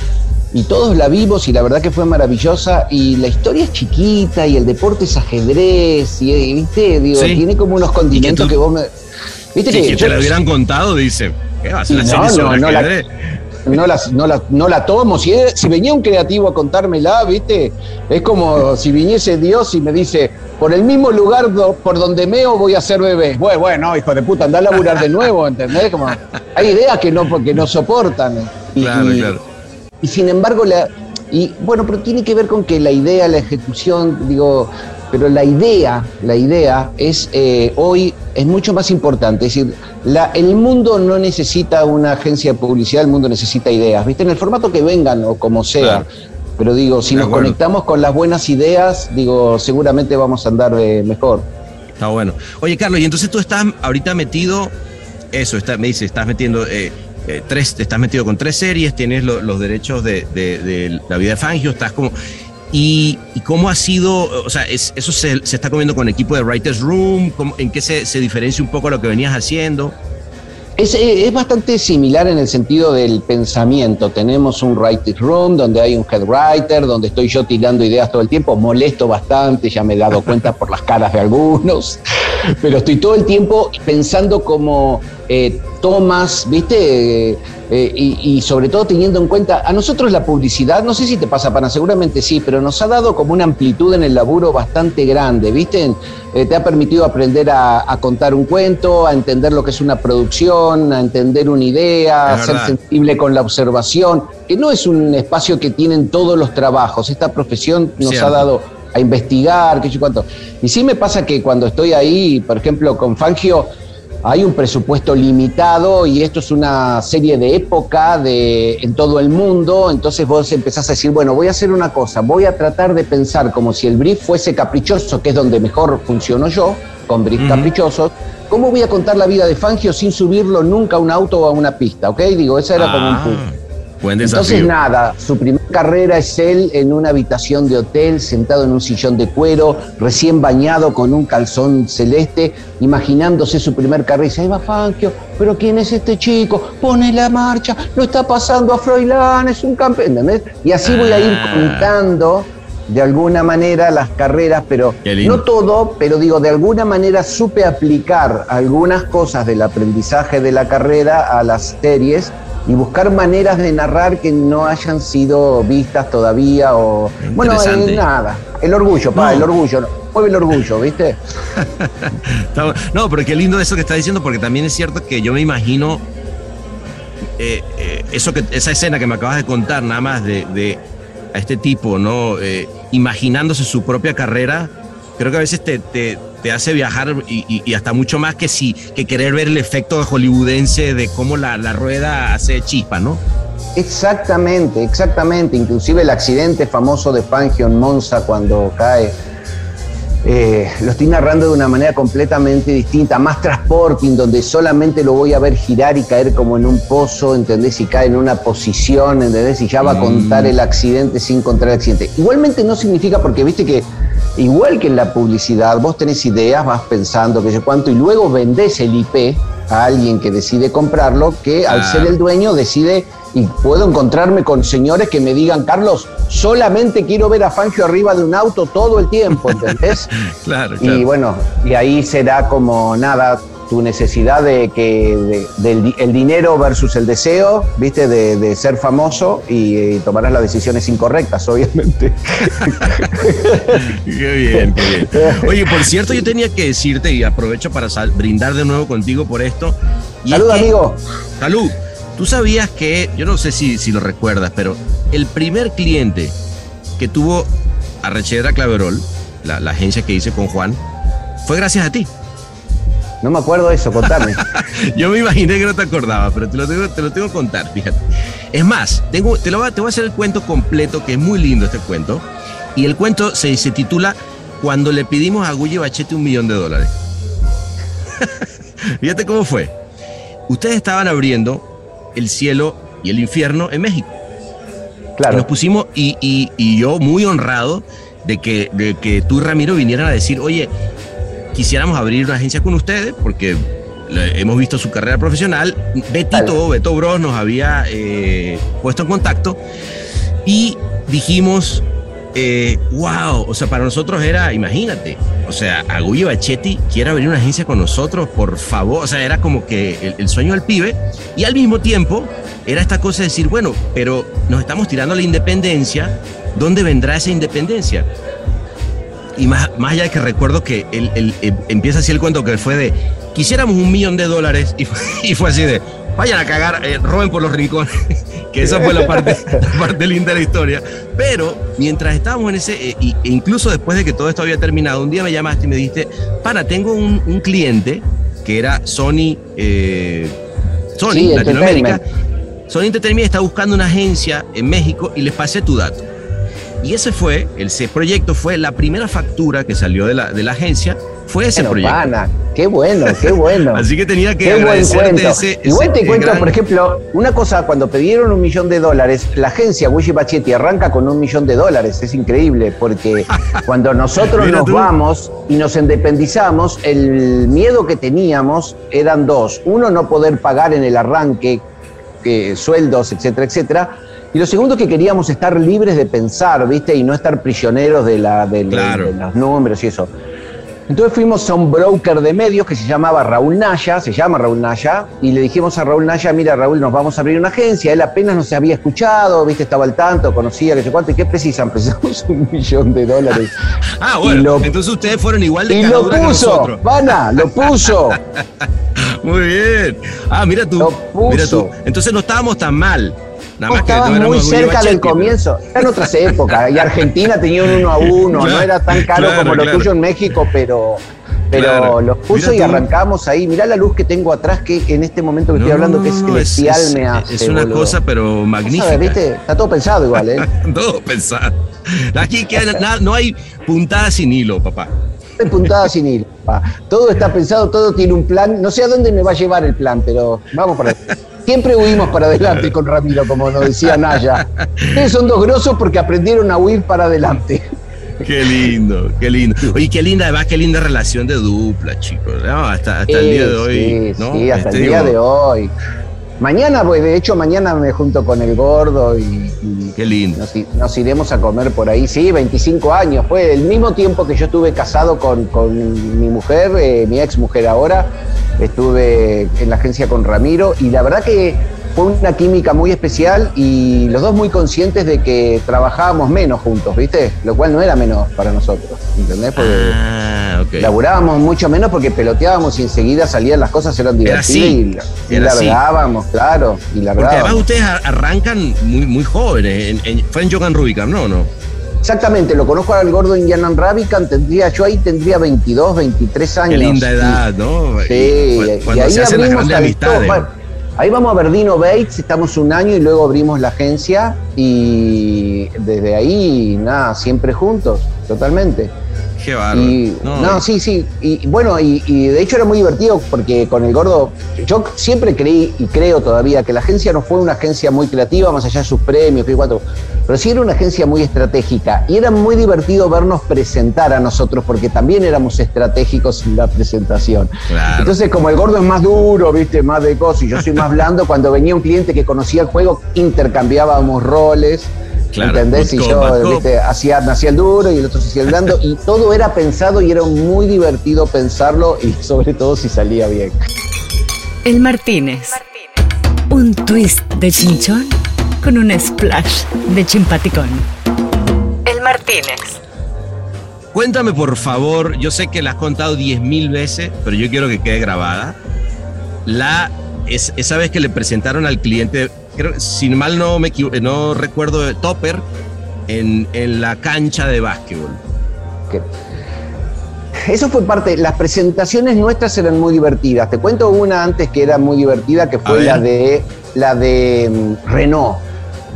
y todos la vimos, y la verdad que fue maravillosa. Y la historia es chiquita, y el deporte es ajedrez, y, y, ¿viste? Digo, Sí. tiene como unos condimentos tú- que vos me. ¿Viste Sí, que que yo- te lo hubieran contado, dice. ¿Qué va a una no, serie no, sobre no la- ajedrez? No la, no, la, no la tomo. Si, si venía un creativo a contármela, ¿viste? Es como si viniese Dios y me dice, por el mismo lugar do- por donde meo voy a ser bebé. Bueno, bueno, hijo de puta, anda a laburar de nuevo, ¿entendés? Como, hay ideas que no, que no soportan. Y, Claro, y- claro. y sin embargo, la, y bueno, pero tiene que ver con que la idea, la ejecución, digo, pero la idea, la idea es eh, hoy es mucho más importante. Es decir, la- el mundo no necesita una agencia de publicidad, el mundo necesita ideas, ¿viste? En el formato que vengan o como sea. Claro. Pero digo, si nos conectamos con las buenas ideas, digo, seguramente vamos a andar eh, mejor. Está bueno. Oye, Carlos, y entonces tú estás ahorita metido, eso, está, me dice, estás metiendo eh, eh, tres, estás metido con tres series, tienes lo- los derechos de, de- de la vida de Fangio, estás como. Y, cómo ha sido, o sea, es- eso se, está comiendo con equipo de Writers Room, ¿Cómo- ¿en qué se, se diferencia un poco lo que venías haciendo? Es, eh, es bastante similar en el sentido del pensamiento. Tenemos un writing room donde hay un head writer, donde estoy yo tirando ideas todo el tiempo, molesto bastante, ya me he dado cuenta por las caras de algunos, pero estoy todo el tiempo pensando como eh, tomas, ¿viste? Eh, eh, y, y sobre todo teniendo en cuenta, a nosotros la publicidad, no sé si te pasa, Pana, seguramente sí, pero nos ha dado como una amplitud en el laburo bastante grande, ¿viste? Eh, te ha permitido aprender a, a contar un cuento, a entender lo que es una producción, a entender una idea, a ser sensible con la observación, que no es un espacio que tienen todos los trabajos. Esta profesión nos Cierto. ha dado a investigar, qué sé yo cuánto. Y sí me pasa que cuando estoy ahí, por ejemplo, con Fangio, hay un presupuesto limitado y esto es una serie de época de, en todo el mundo, entonces vos empezás a decir, bueno, voy a hacer una cosa, voy a tratar de pensar como si el brief fuese caprichoso, que es donde mejor funciono yo, con brief Ujú. caprichosos, ¿cómo voy a contar la vida de Fangio sin subirlo nunca a un auto o a una pista? ¿Ok? Digo, esa era como un Ah, punto. Buen Entonces nada, su primera carrera es él en una habitación de hotel, sentado en un sillón de cuero, recién bañado con un calzón celeste, imaginándose su primer carrera. Y dice, ahí va Fangio, pero ¿quién es este chico? Pone la marcha, lo está pasando a Froilán, es un campeón, ¿entendés? Y así voy a ir Ah. contando de alguna manera las carreras, pero no todo, pero digo, de alguna manera supe aplicar algunas cosas del aprendizaje de la carrera a las series y buscar maneras de narrar que no hayan sido vistas todavía o... Bueno, eh, nada, el orgullo, pa, No. el orgullo, mueve el orgullo, ¿viste? No, pero qué lindo eso que está diciendo, porque también es cierto que yo me imagino eh, eh, eso que, esa escena que me acabas de contar, nada más de, de a este tipo, ¿no? Imaginándose su propia carrera, creo que a veces te, te- te hace viajar y, y- y hasta mucho más que si que querer ver el efecto hollywoodense de cómo la, la rueda hace chispa, ¿no? Exactamente, exactamente. Inclusive el accidente famoso de Fangio en Monza cuando cae. eh, lo estoy narrando de una manera completamente distinta, más transporting, donde solamente lo voy a ver girar y caer como en un pozo, ¿entendés? Y cae en una posición, ¿entendés? Y ya va a contar el accidente sin contar el accidente. Igualmente no significa, porque viste que, igual que en la publicidad, vos tenés ideas, vas pensando que sé cuánto, y luego vendés el IP a alguien que decide comprarlo, que al Ah. ser el dueño decide y puedo encontrarme con señores que me digan, Carlos, solamente quiero ver a Fangio arriba de un auto todo el tiempo, ¿entendés? Claro, y bueno, y ahí será como nada, tu necesidad de que de- del el dinero versus el deseo, viste, de, de ser famoso y, eh, tomarás las decisiones incorrectas, obviamente. Qué bien, qué bien. Oye, por cierto, yo tenía que decirte y aprovecho para brindar de nuevo contigo por esto. Y es Salud, que- amigo. Salud. Tú sabías que, yo no sé si, si lo recuerdas, pero el primer cliente que tuvo Arrechedra Claverol, la, la agencia que hice con Juan, fue gracias a ti. No me acuerdo de eso, contame. Yo me imaginé que no te acordabas, pero te lo tengo, te lo tengo que contar, fíjate. Es más, tengo, te, lo voy, a- te voy a hacer el cuento completo, que es muy lindo este cuento. Y el cuento se, se titula Cuando le pedimos a Guille Bachete un millón de dólares. Fíjate cómo fue. Ustedes estaban abriendo el cielo y el infierno en México. Y nos Claro. pusimos, y, y- y yo muy honrado de que, de que tú y Ramiro vinieran a decir, oye, quisiéramos abrir una agencia con ustedes porque hemos visto su carrera profesional. Betito, Beto Bros nos había eh, puesto en contacto y dijimos, eh, wow, o sea, para nosotros era, imagínate, o sea, Agulli Bachetti quiere abrir una agencia con nosotros, por favor, o sea, era como que el, el sueño del pibe y al mismo tiempo era esta cosa de decir, bueno, pero nos estamos tirando a la independencia, ¿dónde vendrá esa independencia? Y más, más allá de que recuerdo que él, él, eh, empieza así el cuento que fue de, quisiéramos un millón de dólares y fue, y fue así de, vayan a cagar, eh, roben por los rincones, que esa fue la parte, la parte linda de la historia. Pero mientras estábamos en ese, eh, e incluso después de que todo esto había terminado, un día me llamaste y me dijiste, para, tengo un, un cliente que era Sony, eh, Sony, Sí, Latinoamérica. Sony Entertainment está buscando una agencia en México y les pasé tu dato. Y ese fue, el ese proyecto fue la primera factura que salió de la, de la agencia, fue ese proyecto. pana, qué bueno, qué bueno. Así que tenía que Qué buen agradecerte cuento. ese, Igual ese te cuento, gran- por ejemplo, una cosa, cuando pidieron un millón de dólares, la agencia Wishi Bachetti arranca con un millón de dólares. Es increíble, porque cuando nosotros nos tú. vamos y nos independizamos, el miedo que teníamos eran dos. Uno, no poder pagar en el arranque que, sueldos, etcétera, etcétera. Y lo segundo, que queríamos estar libres de pensar, ¿viste? Y no estar prisioneros de, la, de, de- Claro. de los números y eso. Entonces fuimos a un broker de medios que se llamaba Raúl Naya, se llama Raúl Naya, y le dijimos a Raúl Naya, mira Raúl, nos vamos a abrir una agencia. Él apenas nos había escuchado, viste, estaba al tanto, conocía, que sé cuánto, y qué precisan, precisamos un millón de dólares. Ah, bueno, lo- entonces ustedes fueron igual de Y lo que puso. Vana, lo puso. Muy bien. Ah, mira tú. Lo puso. Mira tú. Entonces no estábamos tan mal. Nada más que Estaba no éramos muy cerca del comienzo. Eran otras épocas. Y Argentina tenía un uno a uno. Claro, no era tan caro claro, como lo claro. tuyo en México, pero, pero los puso y arrancamos ahí. Mirá la luz que tengo atrás, que en este momento que No, estoy hablando, que es celestial, es- me hace. Es una boludo. cosa, pero magnífica. ¿Sabes, ¿Viste? Está todo pensado igual, ¿eh? Todo pensado. Aquí queda no hay puntada sin hilo, papá. De puntada sin hilo. pa. Todo está pensado, todo tiene un plan. No sé a dónde me va a llevar el plan, pero vamos para Siempre huimos para adelante con Ramiro, como nos decía Naya. Ustedes son dos grosos porque aprendieron a huir para adelante. Qué lindo, qué lindo. Oye, qué linda, además, qué linda relación de dupla, chicos. No, hasta, hasta el día de hoy. Sí, ¿no? sí, hasta Este, el día digo, de hoy. Mañana, pues de hecho, mañana me junto con el gordo y, y Qué lindo. nos iremos a comer por ahí. Sí, 25 años. Fue el mismo tiempo que yo estuve casado con, con mi mujer, eh, mi ex mujer ahora. Estuve en la agencia con Ramiro y la verdad que fue una química muy especial y los dos muy conscientes de que trabajábamos menos juntos, ¿viste? Lo cual no era menos para nosotros, ¿entendés? Porque Ah, ok. Laburábamos mucho menos porque peloteábamos y enseguida salían las cosas, eran Era divertidas así, y, y largábamos, claro, y Porque además largábamos. ustedes arrancan muy, muy jóvenes. En, en- fue en Jogan Rubicam, ¿no? ¿no? Exactamente, lo conozco al gordo Indianan Ravican, tendría, yo ahí tendría 22, 23 años. Qué linda y- edad, ¿no? Sí, Y cu- y cuando ahí se hacen las grandes amistades. ahí vamos a Verdino Bates, estamos un año y luego abrimos la agencia y desde ahí, nada, siempre juntos, totalmente. Qué bárbaro. Y, No, no, y- sí, sí. Y bueno, y, y de hecho era muy divertido porque con el gordo, yo siempre creí y creo todavía que la agencia no fue una agencia muy creativa, más allá de sus premios, que cuatro, pero sí era una agencia muy estratégica. Y era muy divertido vernos presentar a nosotros porque también éramos estratégicos en la presentación. Claro. Entonces, como el gordo es más duro, viste, más de cosas, y yo soy más blando, cuando venía un cliente que conocía el juego, intercambiábamos roles. Claro, ¿Entendés? Y yo viste, hacía, hacía el duro y el otro se hacía el blando. Y todo era pensado y era muy divertido pensarlo y sobre todo si salía bien. El Martínez. Un twist de chinchón con un splash de chimpaticón. El Martínez. Cuéntame, por favor, yo sé que la has contado 10.000 veces, pero yo quiero que quede grabada. La, es- esa vez que le presentaron al cliente, creo, si mal no, me no recuerdo, Topper, en, en la cancha de básquetbol. Que- Eso fue parte, las presentaciones nuestras eran muy divertidas. Te cuento una antes que era muy divertida, que fue la de, la de mm, Renault.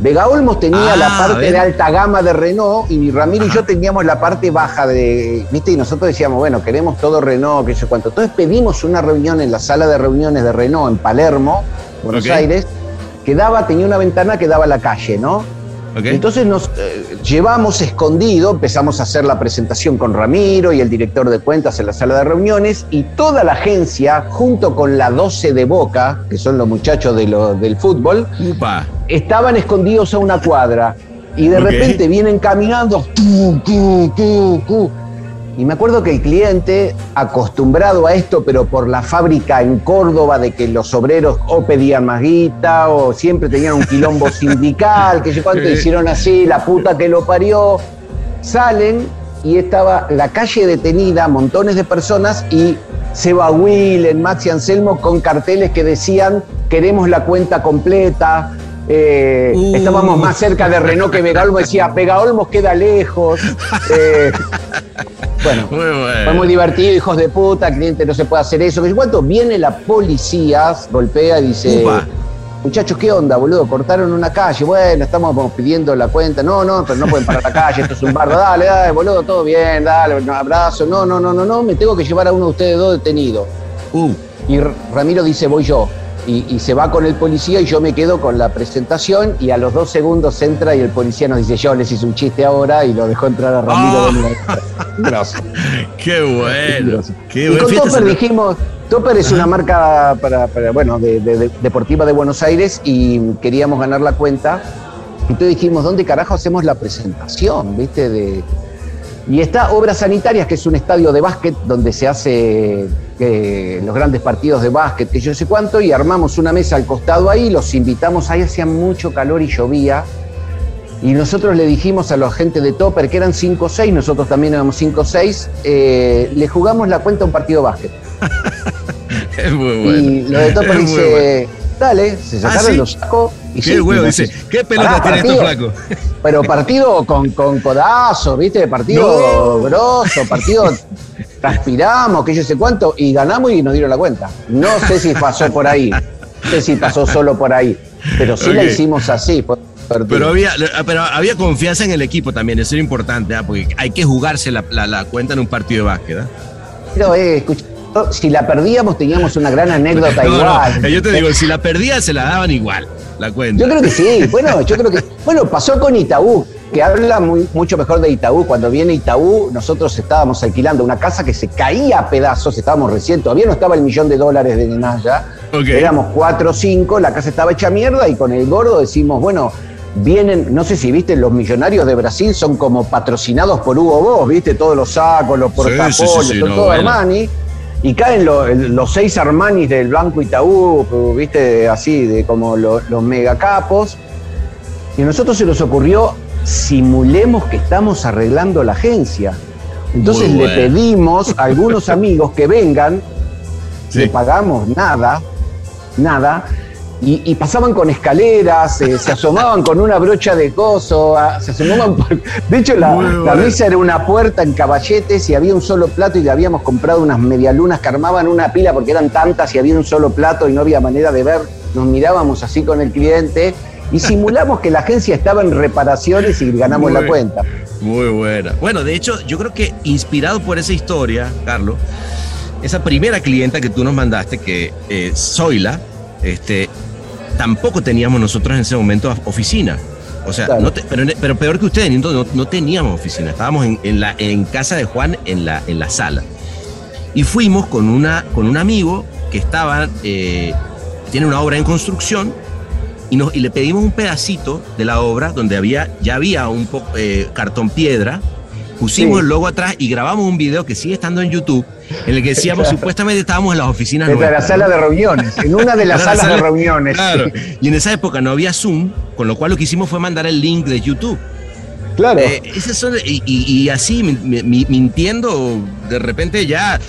Vega Olmos tenía Ah, la parte de alta gama de Renault y Ramiro y yo teníamos la parte baja de, ¿viste? Y nosotros decíamos, bueno, queremos todo Renault, que sé cuánto. Entonces pedimos una reunión en la sala de reuniones de Renault en Palermo, Buenos. Aires, que daba, tenía una ventana que daba a la calle, ¿no? Entonces nos eh, llevamos escondido, empezamos a hacer la presentación con Ramiro y el director de cuentas en la sala de reuniones y toda la agencia, junto con la 12 de Boca, que son los muchachos de lo- del fútbol, Upa. estaban escondidos a una cuadra y de repente vienen caminando. Y me acuerdo que el cliente acostumbrado a esto pero por la fábrica en Córdoba de que los obreros o pedían más guita o siempre tenían un quilombo sindical que sé cuánto hicieron así la puta que lo parió salen y estaba la calle detenida montones de personas y Seba Willen, Maxi Anselmo con carteles que decían queremos la cuenta completa. Eh, Uh. Estábamos más cerca de Renault que Vega Olmos, decía Vega Olmos queda lejos. Eh, bueno, Muy bueno. fue muy divertido, hijos de puta, cliente no se puede hacer eso. ¿En cuanto viene la policía, golpea y dice, Upa. muchachos, ¿qué onda, boludo? Cortaron una calle, bueno, estamos pidiendo la cuenta, no, no, pero no pueden parar la calle, esto es un bardo, dale, dale, boludo, todo bien, dale, un abrazo, no, no, no, no, no, me tengo que llevar a uno de ustedes dos detenidos. Uh, Y Ramiro dice, voy yo. Y, y se va con el policía y yo me quedo con la presentación y a los dos segundos entra y el policía nos dice, yo les hice un chiste ahora y lo dejó entrar a Ramiro Ah. de nuevo. Grosso. qué bueno. Qué Y bueno. con Topper dijimos, Topper es una marca para, para, bueno, de, de- de- deportiva de Buenos Aires y queríamos ganar la cuenta. Entonces dijimos, ¿dónde carajo hacemos la presentación? ¿Viste? De, y está Obras Sanitarias, que es un estadio de básquet donde se hace eh, los grandes partidos de básquet, que yo sé cuánto, y armamos una mesa al costado ahí, los invitamos, ahí hacía mucho calor y llovía. Y nosotros le dijimos a la gente de Topper, que eran 5 o 6, nosotros también éramos 5 o 6, le jugamos la cuenta a un partido de básquet. Es muy bueno. Y lo de Topper dice, dale, se sacaron ¿Ah, sí? los sacos. Y sí, huevo, dice. ¿Qué pelota tiene esto, partido, flaco? Pero partido con, con codazo, ¿viste? Partido No. grosso, partido transpiramos, que yo sé cuánto, y ganamos y nos dieron la cuenta. No sé si pasó por ahí, no sé si pasó solo por ahí, pero sí la hicimos así. Pero había, pero había confianza en el equipo también, eso era importante, ¿ah? porque hay que jugarse la, la- la cuenta en un partido de básquet. ¿ah? Pero, eh, escucha, si la perdíamos teníamos una gran anécdota No, no, igual. yo te digo, si la perdía se la daban igual, la cuenta. Yo creo que sí, bueno, yo creo que. Bueno, pasó con Itaú, que habla muy, mucho mejor de Itaú. Cuando viene Itaú, nosotros estábamos alquilando una casa que se caía a pedazos, estábamos recién, todavía no estaba el millón de dólares de Nenaya. Ok. Éramos cuatro o cinco, la casa estaba hecha mierda y con el gordo decimos, bueno, vienen, no sé si viste, los millonarios de Brasil son como patrocinados por Hugo Boss, viste, todos los sacos, los Sí, sí, sí, portafolios, sí, son no, todo bueno. Armani. Y caen lo- los seis Armanis del Banco Itaú, viste, así, de como lo- los megacapos. Y a nosotros se nos ocurrió, simulemos que estamos arreglando la agencia. Entonces le bueno. pedimos a algunos amigos que vengan, Sí. le pagamos nada, nada, y, y pasaban con escaleras, eh, se asomaban con una brocha de coso, a- se asomaban por... De hecho, la, Muy la bueno. mesa era una puerta en caballetes y había un solo plato y le habíamos comprado unas medialunas que armaban una pila porque eran tantas y había un solo plato y no había manera de ver. Nos mirábamos así con el cliente y simulamos que la agencia estaba en reparaciones y ganamos Muy la cuenta. Muy buena. Bueno, de hecho, yo creo que inspirado por esa historia, Carlos, esa primera clienta que tú nos mandaste, que eh, Zoila, este, tampoco teníamos nosotros en ese momento oficina. O sea, Claro. no te- pero, pero peor que ustedes, no, no, no teníamos oficina. Estábamos en, en la, en casa de Juan en la, en la sala. Y fuimos con, una, con un amigo que estaba, eh, tiene una obra en construcción y, nos, y le pedimos un pedacito de la obra donde había, ya había un poco eh, cartón piedra, pusimos Sí. el logo atrás y grabamos un video que sigue estando en YouTube, en el que decíamos supuestamente estábamos en las oficinas Desde la sala de reuniones, en una de las salas de reuniones. Claro. Y en esa época no había Zoom, con lo cual lo que hicimos fue mandar el link de YouTube. Claro. Eh, esas son- y, y- y así, min- mi- mintiendo, de repente ya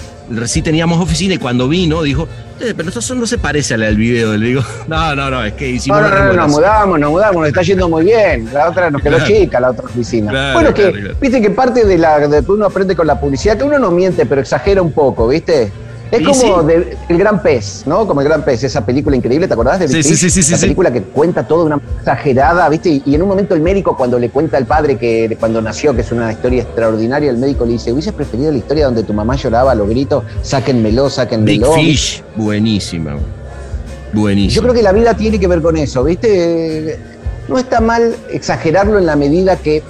sí teníamos oficina y cuando vino dijo, "Eh, pero esto no se parece a la del video. Le digo, no, no, no, es que hicimos No, no, no, nos remodelación". mudamos, nos mudamos, nos está yendo muy bien. La otra nos quedó Claro. chica, la otra oficina. Claro, bueno, que, claro, claro. viste que parte de la de que uno aprende con la publicidad, que uno no miente, pero exagera un poco, ¿viste? Es como sí. de- el gran pez, ¿no? Como el gran pez, esa película increíble, ¿te acordás de Sí, Big sí, sí, sí, sí. película que cuenta todo de una exagerada, ¿viste? Y, y en un momento el médico, cuando le cuenta al padre que cuando nació, que es una historia extraordinaria, el médico le dice, ¿hubieses preferido la historia donde tu mamá lloraba a los gritos? Sáquenmelo, Big sáquenmelo. Fish, buenísima. Buenísima. Yo creo que la vida tiene que ver con eso, ¿viste? No está mal exagerarlo en la medida que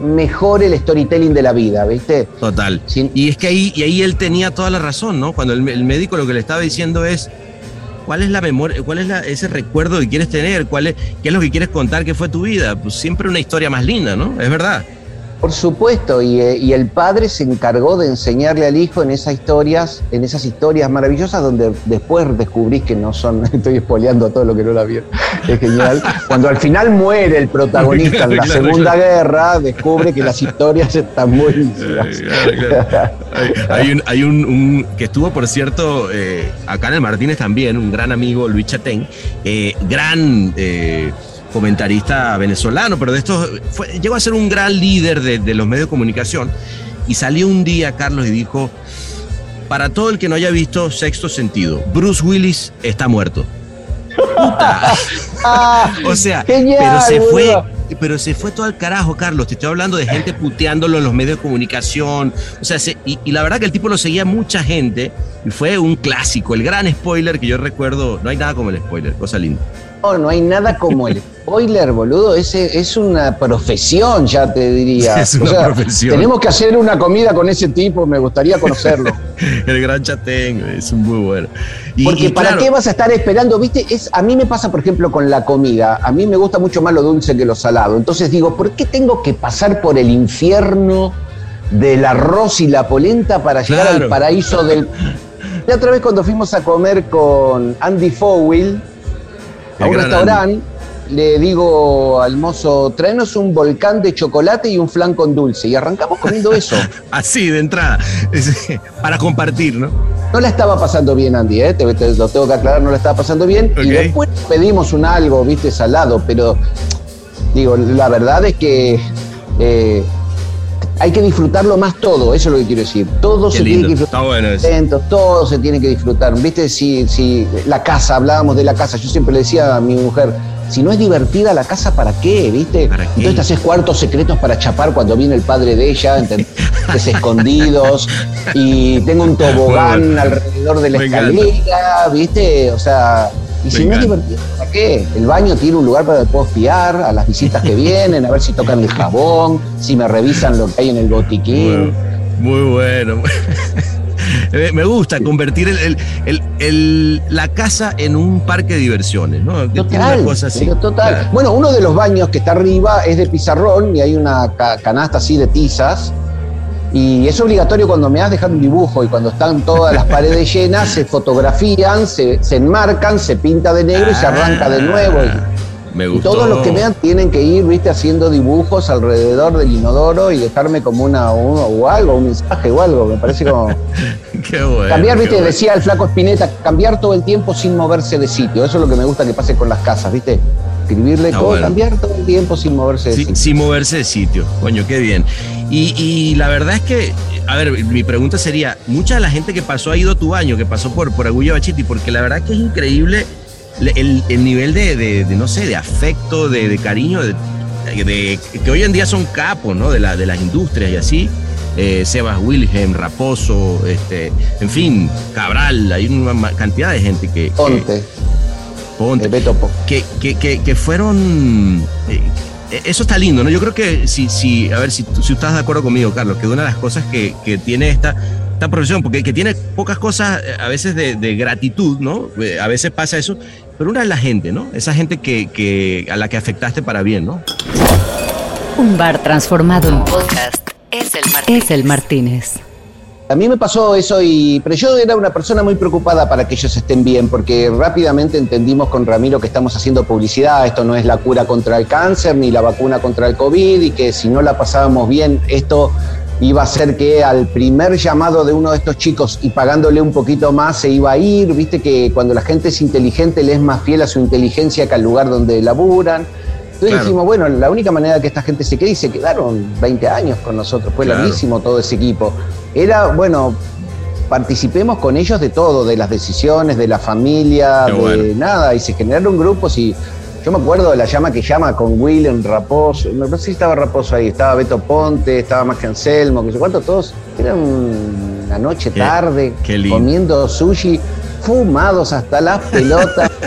mejore el storytelling de la vida, ¿viste? Total. Sin- Y es que ahí, y ahí él tenía toda la razón, ¿no? Cuando el, el médico lo que le estaba diciendo es, ¿cuál es la memoria, cuál es la- ese recuerdo que quieres tener? ¿Cuál es, ¿Qué es lo que quieres contar que fue tu vida? Pues siempre una historia más linda, ¿no? Es verdad. Por supuesto, y, eh, y el padre se encargó de enseñarle al hijo en esas historias, en esas historias maravillosas donde después descubrís que no son, estoy espoleando a todo lo que no la vieron. Es genial. Cuando al final muere el protagonista en la Claro, Segunda claro. Guerra, descubre que las historias están buenísimas. Hay, hay un, hay un- un- que estuvo, por cierto, eh, acá en el Martínez también, un gran amigo, Luis Chatén, eh, gran eh, comentarista venezolano, pero de estos fue- llegó a ser un gran líder de, de los medios de comunicación. Y salió un día, Carlos, y dijo: Para todo el que no haya visto Sexto Sentido, Bruce Willis está muerto. Puta. o sea, Genial, pero se fue, pero se fue todo al carajo, Carlos. Te estoy hablando de gente puteándolo en los medios de comunicación. O sea, se- y, y la verdad que el tipo lo seguía mucha gente y fue un clásico. El gran spoiler que yo recuerdo, no hay nada como el spoiler, cosa linda. No, no hay nada como el spoiler, boludo. Ese es una profesión, ya te diría. Es una profesión. Tenemos que hacer una comida con ese tipo, me gustaría conocerlo. El gran chatén, es un muy bueno. Y- Porque y para claro, qué vas a estar esperando, viste, es, a mí me pasa, por ejemplo, con la comida. A mí me gusta mucho más lo dulce que lo salado. Entonces digo, ¿por qué tengo que pasar por el infierno del arroz y la polenta para llegar Claro. al paraíso del. La otra vez cuando fuimos a comer con Andy Fowell a un gran restaurante, le digo al mozo, tráenos un volcán de chocolate y un flan con dulce. Y arrancamos comiendo eso. Así, de entrada. Para compartir, ¿no? No la estaba pasando bien, Andy, ¿eh? te, te- lo tengo que aclarar, no la estaba pasando bien. Y después pedimos un algo, viste, salado, pero digo, la verdad es que eh, hay que disfrutarlo más todo, eso es lo que quiero decir. Todo Qué se lindo. tiene que disfrutar. Está bueno eso. Eventos, todo se tiene que disfrutar. Viste, si, si la casa, hablábamos de la casa, yo siempre le decía a mi mujer, si no es divertida la casa, ¿para qué? ¿Viste? ¿Para qué? Entonces te haces cuartos secretos para chapar cuando viene el padre de ella, ¿entendés? escondidos, y tengo un tobogán bueno. alrededor de la escalera, ¿viste? O sea, y si no es divertido, ¿para qué? El baño tiene un lugar para que puedo espiar a las visitas que vienen, a ver si tocan el jabón, si me revisan lo que hay en el botiquín. Muy bueno. Me- Me gusta convertir el- el- el- el- la casa en un parque de diversiones, ¿no? Que Total, cosa así. total. Claro. Bueno, uno de los baños que está arriba es de pizarrón y hay una ca- canasta así de tizas. Y es obligatorio cuando me has dejado un dibujo y cuando están todas las paredes llenas, se fotografían, se, se enmarcan, se pinta de negro y se arranca de nuevo. Y- Me y gustó. todos los que vean tienen que ir, viste, haciendo dibujos alrededor del inodoro y dejarme como una, uno, o algo, un mensaje o algo. Me parece como. Qué bueno. cambiar, viste, bueno. decía el flaco Espineta, cambiar todo el tiempo sin moverse de sitio. Eso es lo que me gusta que pase con las casas, viste. Escribirle Está todo, bueno. cambiar todo el tiempo sin moverse de Sí, sitio. sin moverse de sitio. Coño, qué bien. Y, y la verdad es que, a ver, mi pregunta sería, mucha de la gente que pasó ha ido a tu baño, que pasó por, por Agulla Bachiti, porque la verdad que es increíble le- el, el nivel de, de- de, no sé, de afecto, de, de cariño, de, que hoy en día son capos, ¿no? De, la, de las industrias y así. Eh, Sebas Wilhelm, Raposo, este, en fin, Cabral, hay una cantidad de gente que... que- Ponte, Ponte Beto Po- que, que, que, que fueron. eh, eso está lindo, ¿no? Yo creo que si, si a ver, si, tú- si estás de acuerdo conmigo, Carlos, que una de las cosas que, que tiene esta, esta profesión, porque que tiene pocas cosas eh, a veces de, de gratitud, ¿no? Eh, A veces pasa eso, pero una es la gente, ¿no? Esa gente que, que, a la que afectaste para bien, ¿no? Un bar transformado en podcast es el Martínez. Es el Martínez. A mí me pasó eso, y, pero yo era una persona muy preocupada para que ellos estén bien, porque rápidamente entendimos con Ramiro que estamos haciendo publicidad, esto no es la cura contra el cáncer ni la vacuna contra el COVID, y que si no la pasábamos bien, esto iba a hacer que al primer llamado de uno de estos chicos y pagándole un poquito más se iba a ir, viste que cuando la gente es inteligente le es más fiel a su inteligencia que al lugar donde laburan. Entonces Claro. dijimos, bueno, la única manera que esta gente se quede, y se quedaron 20 años con nosotros, fue Claro. larguísimo todo ese equipo. Era, bueno, participemos con ellos de todo, de las decisiones, de la familia, de nada, y se generaron grupos y yo me acuerdo de la llama que llama con Will en Raposo, no sé si estaba Raposo ahí, estaba Beto Ponte, estaba más que Anselmo, que sé cuánto, todos, era un- una noche Qué- tarde, qué comiendo sushi, fumados hasta las pelotas.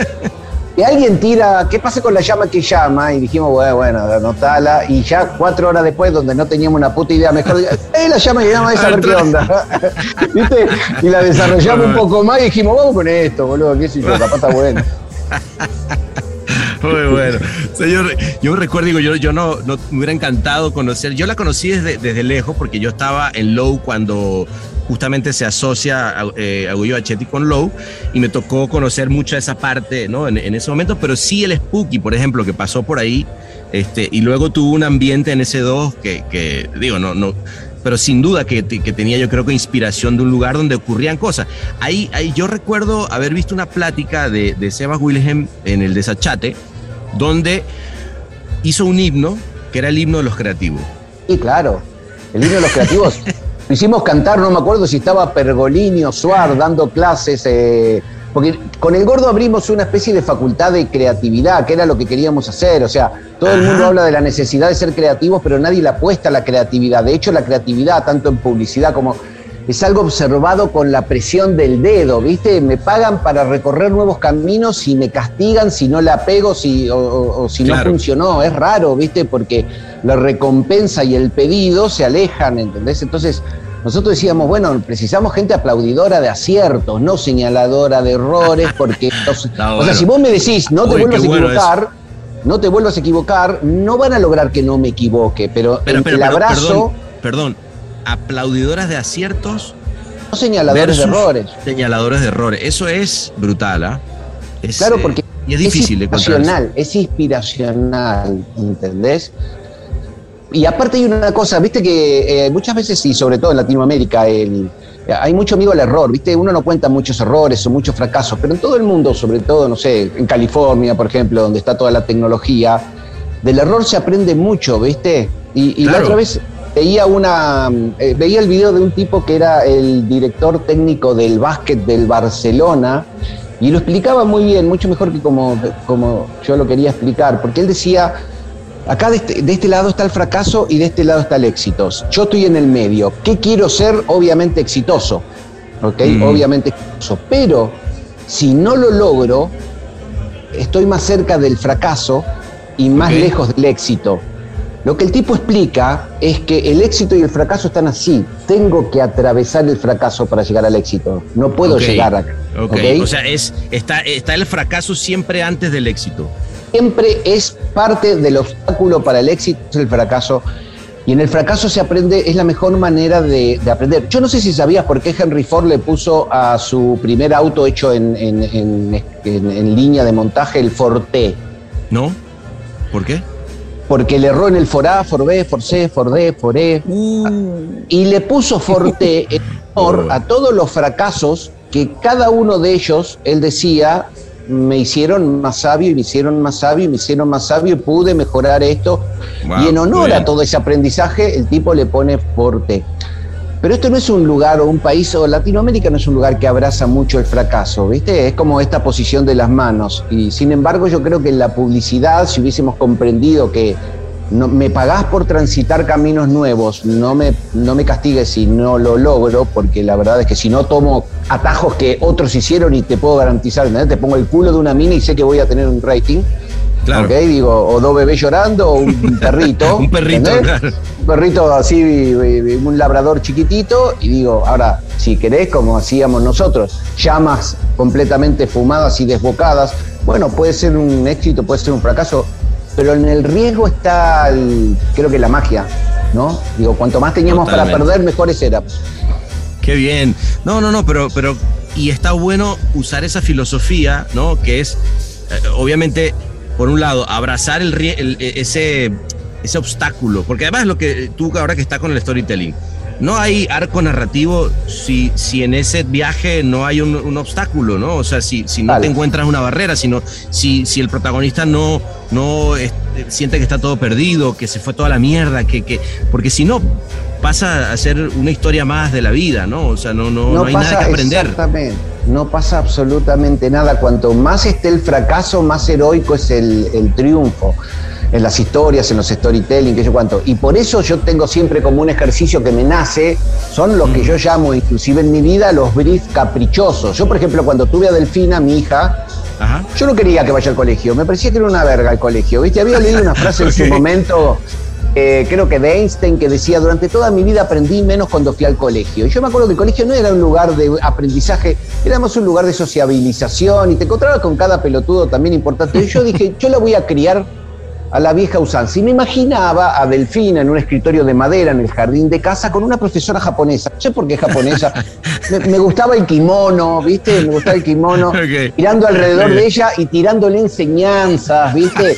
Y alguien tira, ¿qué pasa con la llama que llama? Y dijimos, bueno, bueno, anotala. Y ya cuatro horas después, donde no teníamos una puta idea, mejor, ¡eh, la llama que llama! Es a ver qué onda. ¿Viste? Y la desarrollamos un poco más y dijimos, vamos con esto, boludo, qué sé yo, capaz está bueno. Muy bueno. Señor, yo recuerdo, digo, yo, yo no, no me hubiera encantado conocer. Yo la conocí desde, desde lejos porque yo estaba en Low cuando justamente se asocia a, eh, Achetti con Low y me tocó conocer mucho esa parte, ¿no? En, en, ese momento, pero sí el Spooky, por ejemplo, que pasó por ahí, este, y luego tuvo un ambiente en ese 2 que, que, digo, no, no, pero sin duda que, que, tenía yo creo que inspiración de un lugar donde ocurrían cosas. Ahí, ahí yo recuerdo haber visto una plática de, de Sebas Wilhelm en el Desachate, donde hizo un himno que era el himno de los creativos. Sí, claro, el himno de los creativos. Lo hicimos cantar, no me acuerdo si estaba Pergolini o Suar dando clases. Eh, porque con el gordo abrimos una especie de facultad de creatividad, que era lo que queríamos hacer. O sea, todo el mundo habla de la necesidad de ser creativos, pero nadie le apuesta a la creatividad. De hecho, la creatividad, tanto en publicidad como es algo observado con la presión del dedo, ¿viste? Me pagan para recorrer nuevos caminos y me castigan si no la pego si, o, o, si claro. no funcionó. Es raro, ¿viste? Porque la recompensa y el pedido se alejan, ¿entendés? Entonces, nosotros decíamos, bueno, precisamos gente aplaudidora de aciertos, no señaladora de errores, porque, los, no, o sea, si vos me decís, no te Uy, vuelvas a equivocar, bueno no te vuelvas a equivocar, no van a lograr que no me equivoque, pero, pero, pero el abrazo... Perdón, perdón, aplaudidoras de aciertos. No señaladores de errores. Señaladores de errores. Eso es brutal, ¿ah? ¿eh? claro, porque y es difícil es inspiracional, es inspiracional, ¿entendés? Y aparte hay una cosa, viste que eh, muchas veces, y sobre todo en Latinoamérica, el, hay mucho miedo al error, ¿viste? Uno no cuenta muchos errores o muchos fracasos, pero en todo el mundo, sobre todo, no sé, en California, por ejemplo, donde está toda la tecnología, del error se aprende mucho, ¿viste? Y, y claro. la otra vez veía una eh, veía el video de un tipo que era el director técnico del básquet del Barcelona y lo explicaba muy bien, mucho mejor que como, como yo lo quería explicar, porque él decía, acá de este, de este, lado está el fracaso y de este lado está el éxito. Yo estoy en el medio. ¿Qué quiero ser? Obviamente exitoso. ¿Ok? Mm. Obviamente exitoso. Pero si no lo logro, estoy más cerca del fracaso y más okay. lejos del éxito. Lo que el tipo explica es que el éxito y el fracaso están así. Tengo que atravesar el fracaso para llegar al éxito. No puedo okay. llegar acá. Okay. ¿okay? O sea, es, está, está el fracaso siempre antes del éxito siempre es parte del obstáculo para el éxito, es el fracaso. Y en el fracaso se aprende, es la mejor manera de, de, aprender. Yo no sé si sabías por qué Henry Ford le puso a su primer auto hecho en, en, en, en línea de montaje el Forte. ¿No? ¿Por qué? Porque le erró en el For A, For B, For C, For D, For E. Uh. Y le puso Forte en honor a todos los fracasos que cada uno de ellos, él decía, me hicieron más sabio y me hicieron más sabio y me hicieron más sabio y pude mejorar esto. Wow, y en honor a todo ese aprendizaje, el tipo le pone Forte. Pero esto no es un lugar o un país, o Latinoamérica no es un lugar que abraza mucho el fracaso, ¿viste? Es como esta posición de las manos. Y sin embargo, yo creo que en la publicidad, si hubiésemos comprendido que no, me pagás por transitar caminos nuevos, no me, no me castigues si no lo logro, porque la verdad es que si no tomo atajos que otros hicieron y te puedo garantizar, te pongo el culo de una mina y sé que voy a tener un rating. Claro. ¿ok? Digo, o dos bebés llorando o un perrito. un perrito, claro. Un perrito así, un labrador chiquitito. Y digo, ahora, si querés, como hacíamos nosotros, llamas completamente fumadas y desbocadas, bueno, puede ser un éxito, puede ser un fracaso, pero en el riesgo está, el, creo que la magia, ¿no? Digo, cuanto más teníamos Totalmente. para perder, mejores éramos. Qué bien. No, no, no, pero, pero, y está bueno usar esa filosofía, ¿no? Que es, eh, obviamente, por un lado, abrazar el, el, ese, ese obstáculo, porque además lo que tú ahora que está con el storytelling, no hay arco narrativo si, si en ese viaje no hay un, un obstáculo, ¿no? O sea, si, si no vale. te encuentras una barrera, sino si, si el protagonista no, no es, siente que está todo perdido, que se fue toda la mierda, que, que porque si no pasa a ser una historia más de la vida, ¿no? O sea, no, no, no, no hay nada que aprender. Exactamente. No pasa absolutamente nada. Cuanto más esté el fracaso, más heroico es el, el triunfo en las historias, en los storytelling, que yo cuánto. Y por eso yo tengo siempre como un ejercicio que me nace, son los que yo llamo, inclusive en mi vida, los briefs caprichosos. Yo, por ejemplo, cuando tuve a Delfina, mi hija, Ajá. yo no quería que vaya al colegio, me parecía que era una verga el colegio, ¿viste? Había leído una frase en su momento eh, creo que de Einstein, que decía, durante toda mi vida aprendí menos cuando fui al colegio. Y yo me acuerdo que el colegio no era un lugar de aprendizaje, era más un lugar de sociabilización y te encontrabas con cada pelotudo también importante. Y yo dije, yo la voy a criar a la vieja usanza. Y me imaginaba a Delfina en un escritorio de madera en el jardín de casa con una profesora japonesa. No sé por qué japonesa. me, me gustaba el kimono, ¿viste? Me gustaba el kimono. Ok. Mirando alrededor de ella y tirándole enseñanzas, ¿viste?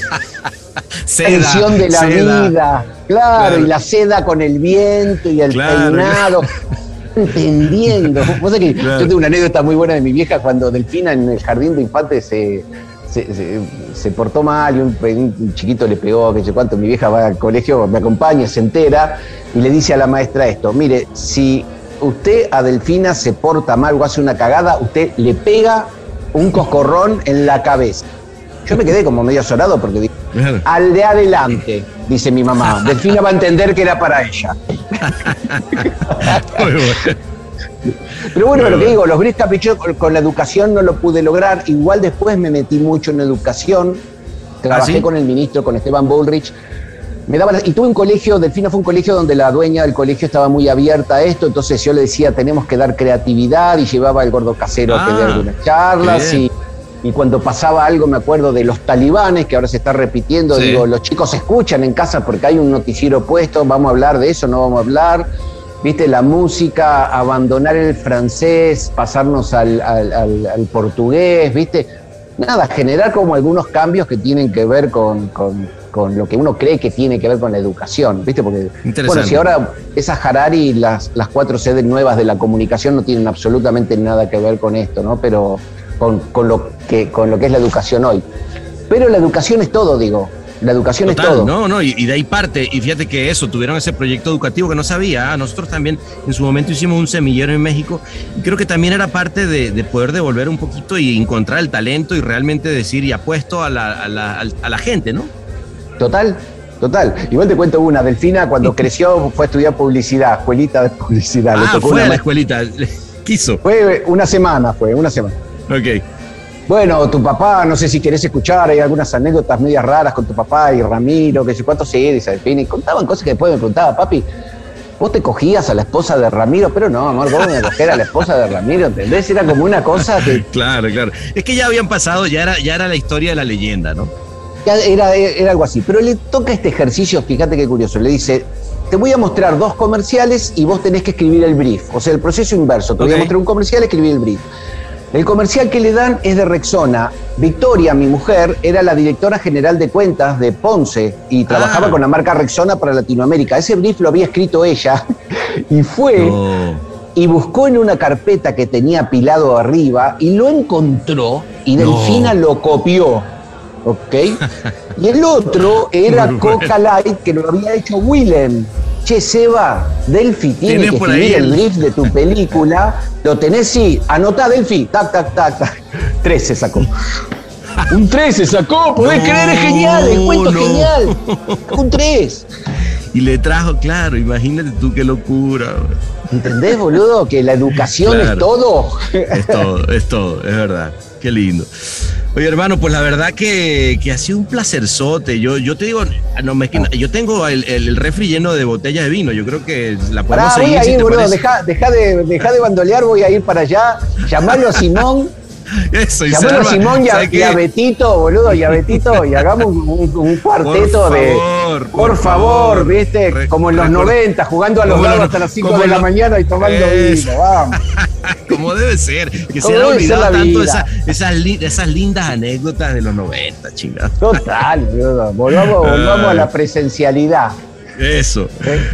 Seda, Tensión de la seda. vida. Claro, Claro. y la seda con el viento y el Claro. peinado. Entendiendo. Vos sabés que Claro. yo tengo una anécdota muy buena de mi vieja cuando Delfina en el jardín de infantes se, se, se- se portó mal y un chiquito le pegó, que sé cuánto. Mi vieja va al colegio, me acompaña, se entera y le dice a la maestra esto: mire, si usted a Delfina se porta mal o hace una cagada, usted le pega un coscorrón en la cabeza. Yo me quedé como medio azorado porque dije, Claro. al de adelante, dice mi mamá. Delfina va a entender que era para ella. Muy bueno. Pero bueno, lo que digo, los gris caprichosos con, la educación no lo pude lograr. Igual después me metí mucho en educación. Trabajé ¿Ah, sí? con el ministro, con Esteban Bullrich. Me daba y tuve un colegio, Delfina fue un colegio donde la dueña del colegio estaba muy abierta a esto, entonces yo le decía, tenemos que dar creatividad y llevaba al gordo casero a que dé Ah, algunas charlas y. y cuando pasaba algo me acuerdo de los talibanes, que ahora se está repitiendo, Sí. digo, los chicos escuchan en casa porque hay un noticiero puesto, vamos a hablar de eso, no vamos a hablar. Viste, la música, abandonar el francés, pasarnos al, al- al- al portugués, viste. Nada, generar como algunos cambios que tienen que ver con, con- con lo que uno cree que tiene que ver con la educación, viste, porque bueno, si ahora esas Harari y las, las cuatro sedes nuevas de la comunicación no tienen absolutamente nada que ver con esto, ¿no? Pero con, con lo que, con lo que es la educación hoy. Pero la educación es todo, digo. La educación Total, es todo. No, no, y, y de ahí parte. Y fíjate que eso, tuvieron ese proyecto educativo que no sabía. ah, Nosotros también en su momento hicimos un semillero en México. Y creo que también era parte de, de poder devolver un poquito y encontrar el talento y realmente decir y apuesto a la, a la, a la gente, ¿no? Total, total. Igual te cuento una. Delfina, cuando creció, fue a estudiar publicidad, escuelita de publicidad. Le Ah, tocó fue una a la escuelita. Quiso. Fue una semana, fue, una semana. Ok. Bueno, tu papá, no sé si querés escuchar, hay algunas anécdotas medias raras con tu papá y Ramiro, que sé cuánto se dice, y contaban cosas que después me preguntaba, papi, vos te cogías a la esposa de Ramiro, pero no, amor, vos me coger a la esposa de Ramiro, ¿entendés? Era como una cosa que Claro, claro. Es que ya habían pasado, ya era, ya era la historia de la leyenda, ¿no? Ya Era, era algo así. Pero le toca este ejercicio, fíjate qué curioso. Le dice, te voy a mostrar dos comerciales y vos tenés que escribir el brief. O sea, el proceso inverso. Te voy a mostrar un comercial y escribir el brief. El comercial que le dan es de Rexona. Victoria, mi mujer, era la directora general de cuentas de Ponce y trabajaba Ah. con la marca Rexona para Latinoamérica. Ese brief lo había escrito ella y fue No. y buscó en una carpeta que tenía apilado arriba y lo encontró y No. Delfina lo copió. ¿Ok? Y el otro era. Coca Light que lo había hecho Willem. Che, Seba, Delphi tiene ¿Tienes que por escribir ahí el brief de tu película. ¿Lo tenés? Sí. Anotá, Delphi. Tac, tac, tac, tac. Tres se sacó. Un tres se sacó. ¿Podés No, creer? Es genial. El cuento es genial. Un tres. Y le trajo, claro, imagínate tú qué locura. ¿Entendés, boludo? Que la educación Claro. es todo. Es todo, es todo, es verdad. Qué lindo. Oye, hermano, pues la verdad que, que ha sido un placerzote. Yo, yo te digo, no, me- yo tengo el, el- el refri lleno de botellas de vino. Yo creo que la podemos Pará, voy seguir. a si ir, boludo. parece. Deja, deja de, deja de bandolear, voy a ir para allá. Llamalo a Simón. Eso, y Simón y a, ¿sabe y a? Betito, boludo, y a Betito, y hagamos un, un- cuarteto Por de. favor, Por, por favor. ¿viste? Re- como en los record- 90, jugando a los los- hasta las 5 como de la mañana y tomando vino, vamos. Como debe ser. Que se han debe ser olvidado la tanto esa- esas, li- esas lindas anécdotas de los 90, chingada. Total, boludo. Volvamos, volvamos a la presencialidad. Eso.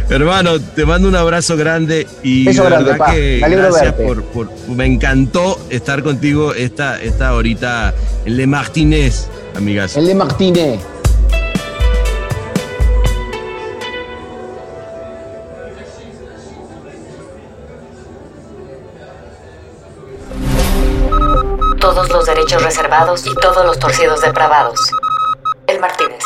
Hermano, te mando un abrazo grande y de grande, verdad pa. que gracias por, por- me encantó estar contigo esta, esta horita en Le Martínez, amigas. El de Martínez. Todos los derechos reservados y todos los torcidos depravados. El Martínez.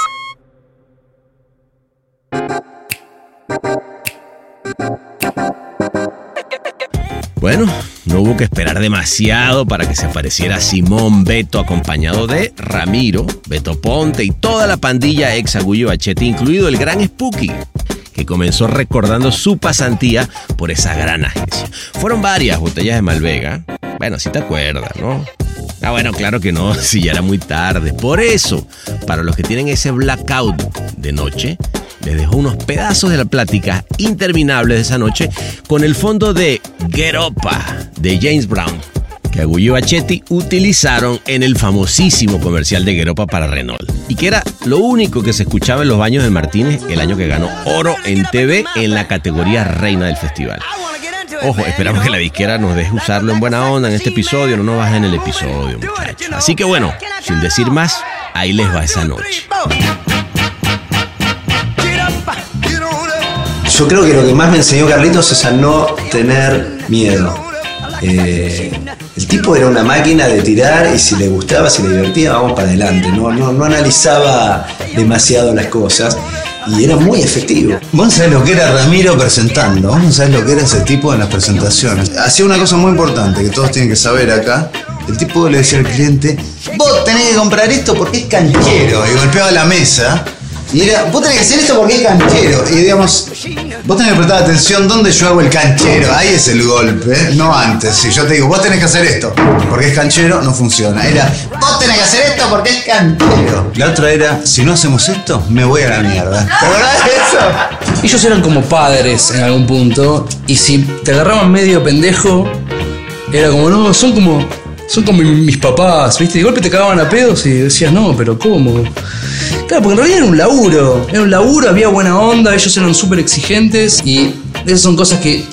Bueno, no hubo que esperar demasiado para que se apareciera Simón Beto acompañado de Ramiro, Beto Ponte y toda la pandilla ex Agullo Bachete, incluido el gran Spooky, que comenzó recordando su pasantía por esa gran agencia. Fueron varias botellas de Malvega. Bueno, si te acuerdas, ¿no? Ah, bueno, claro que no, si ya era muy tarde. Por eso, para los que tienen ese blackout de noche, les dejo unos pedazos de la plática interminable de esa noche con el fondo de Get Opa de James Brown, que Agullo y Bachetti utilizaron en el famosísimo comercial de Geropa para Renault. Y que era lo único que se escuchaba en los baños del Martínez el año que ganó oro en TV en la categoría reina del festival. Ojo, esperamos que la disquera nos deje usarlo en buena onda en este episodio, no nos bajen el episodio, muchachos. Así que bueno, sin decir más, ahí les va esa noche. Yo creo que lo que más me enseñó Carlitos es a no tener miedo. Eh, el tipo era una máquina de tirar y si le gustaba, si le divertía, vamos para adelante. No, no, no analizaba demasiado las cosas y era muy efectivo. Vos sabés lo que era Ramiro presentando, vos no sabés lo que era ese tipo en las presentaciones. Hacía una cosa muy importante que todos tienen que saber acá. El tipo le decía al cliente, vos tenés que comprar esto porque es canchero. Y golpeaba la mesa. Y era, vos tenés que hacer esto porque es canchero. Y digamos, vos tenés que prestar atención dónde yo hago el canchero. Ahí es el golpe, ¿eh? no antes. Si yo te digo, vos tenés que hacer esto porque es canchero, no funciona. Era, vos tenés que hacer esto porque es canchero. La otra era, si no hacemos esto, me voy a la mierda. ¿Te acordás de eso? Ellos eran como padres en algún punto. Y si te agarraban medio pendejo, era como, no, son como. Son como mis papás, ¿viste? De golpe te cagaban a pedos y decías, no, pero ¿cómo? Claro, porque en realidad era un laburo. Era un laburo, había buena onda, ellos eran súper exigentes. Y esas son cosas que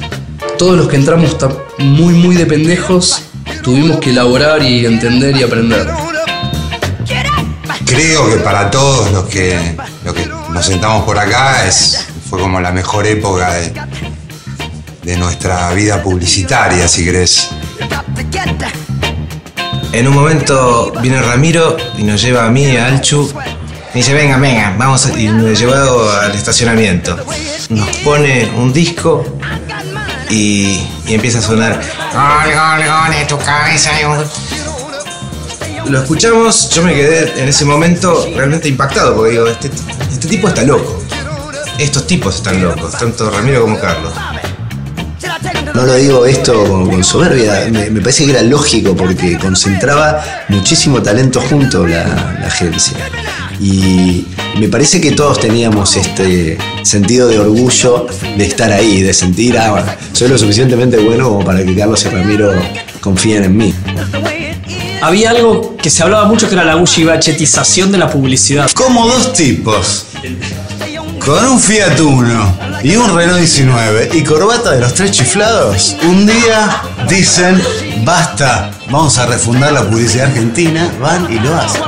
todos los que entramos muy, muy de pendejos tuvimos que elaborar y entender y aprender. Creo que para todos los que, los que nos sentamos por acá es, fue como la mejor época de, de nuestra vida publicitaria, si querés. En un momento viene Ramiro y nos lleva a mí, a Alchu. Y dice, venga, venga, vamos a... Y me llevó al estacionamiento. Nos pone un disco y, y empieza a sonar. Gol, gol, gol, en tu cabeza. Lo escuchamos, yo me quedé en ese momento realmente impactado porque digo, este, este tipo está loco. Estos tipos están locos, tanto Ramiro como Carlos. No lo digo esto con, con soberbia, me, me parece que era lógico porque concentraba muchísimo talento junto la, la agencia. Y me parece que todos teníamos este sentido de orgullo de estar ahí, de sentir, ah, soy lo suficientemente bueno como para que Carlos y Ramiro confíen en mí. Había algo que se hablaba mucho que era la bachetización de la publicidad. Como dos tipos. Con un Fiat Uno y un Renault 19 y corbata de los tres chiflados, un día dicen, basta, vamos a refundar la publicidad argentina, van y lo hacen.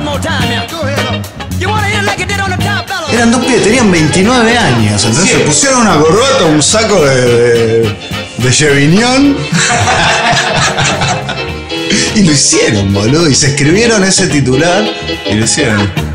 Eran dos pibes, tenían 29 años, entonces se pusieron una corbata, un saco de, de, de Chevignon. y lo hicieron, boludo, y se escribieron ese titular y lo hicieron.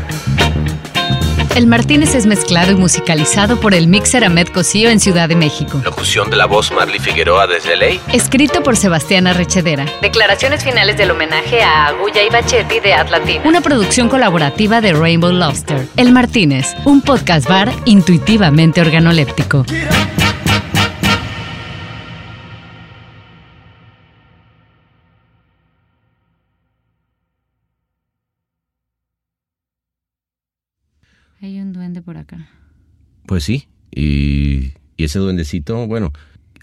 El Martínez es mezclado y musicalizado por el mixer Ahmed Cosío en Ciudad de México. Locución de la voz Marley Figueroa desde Ley. Escrito por Sebastián Arrechedera. Declaraciones finales del homenaje a Agulla y Bachetti de Atlatina. Una producción colaborativa de Rainbow Lobster. El Martínez, un podcast bar intuitivamente organoléptico. Pues sí, y, y ese duendecito, bueno,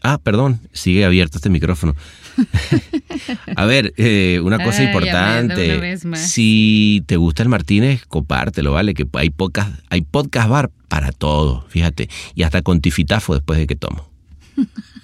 ah, perdón, sigue abierto este micrófono. A ver, eh, una cosa Ay, importante, una si te gusta el Martínez, compártelo, ¿vale? Que hay podcast, hay podcast bar para todo, fíjate, y hasta con tifitafo después de que tomo.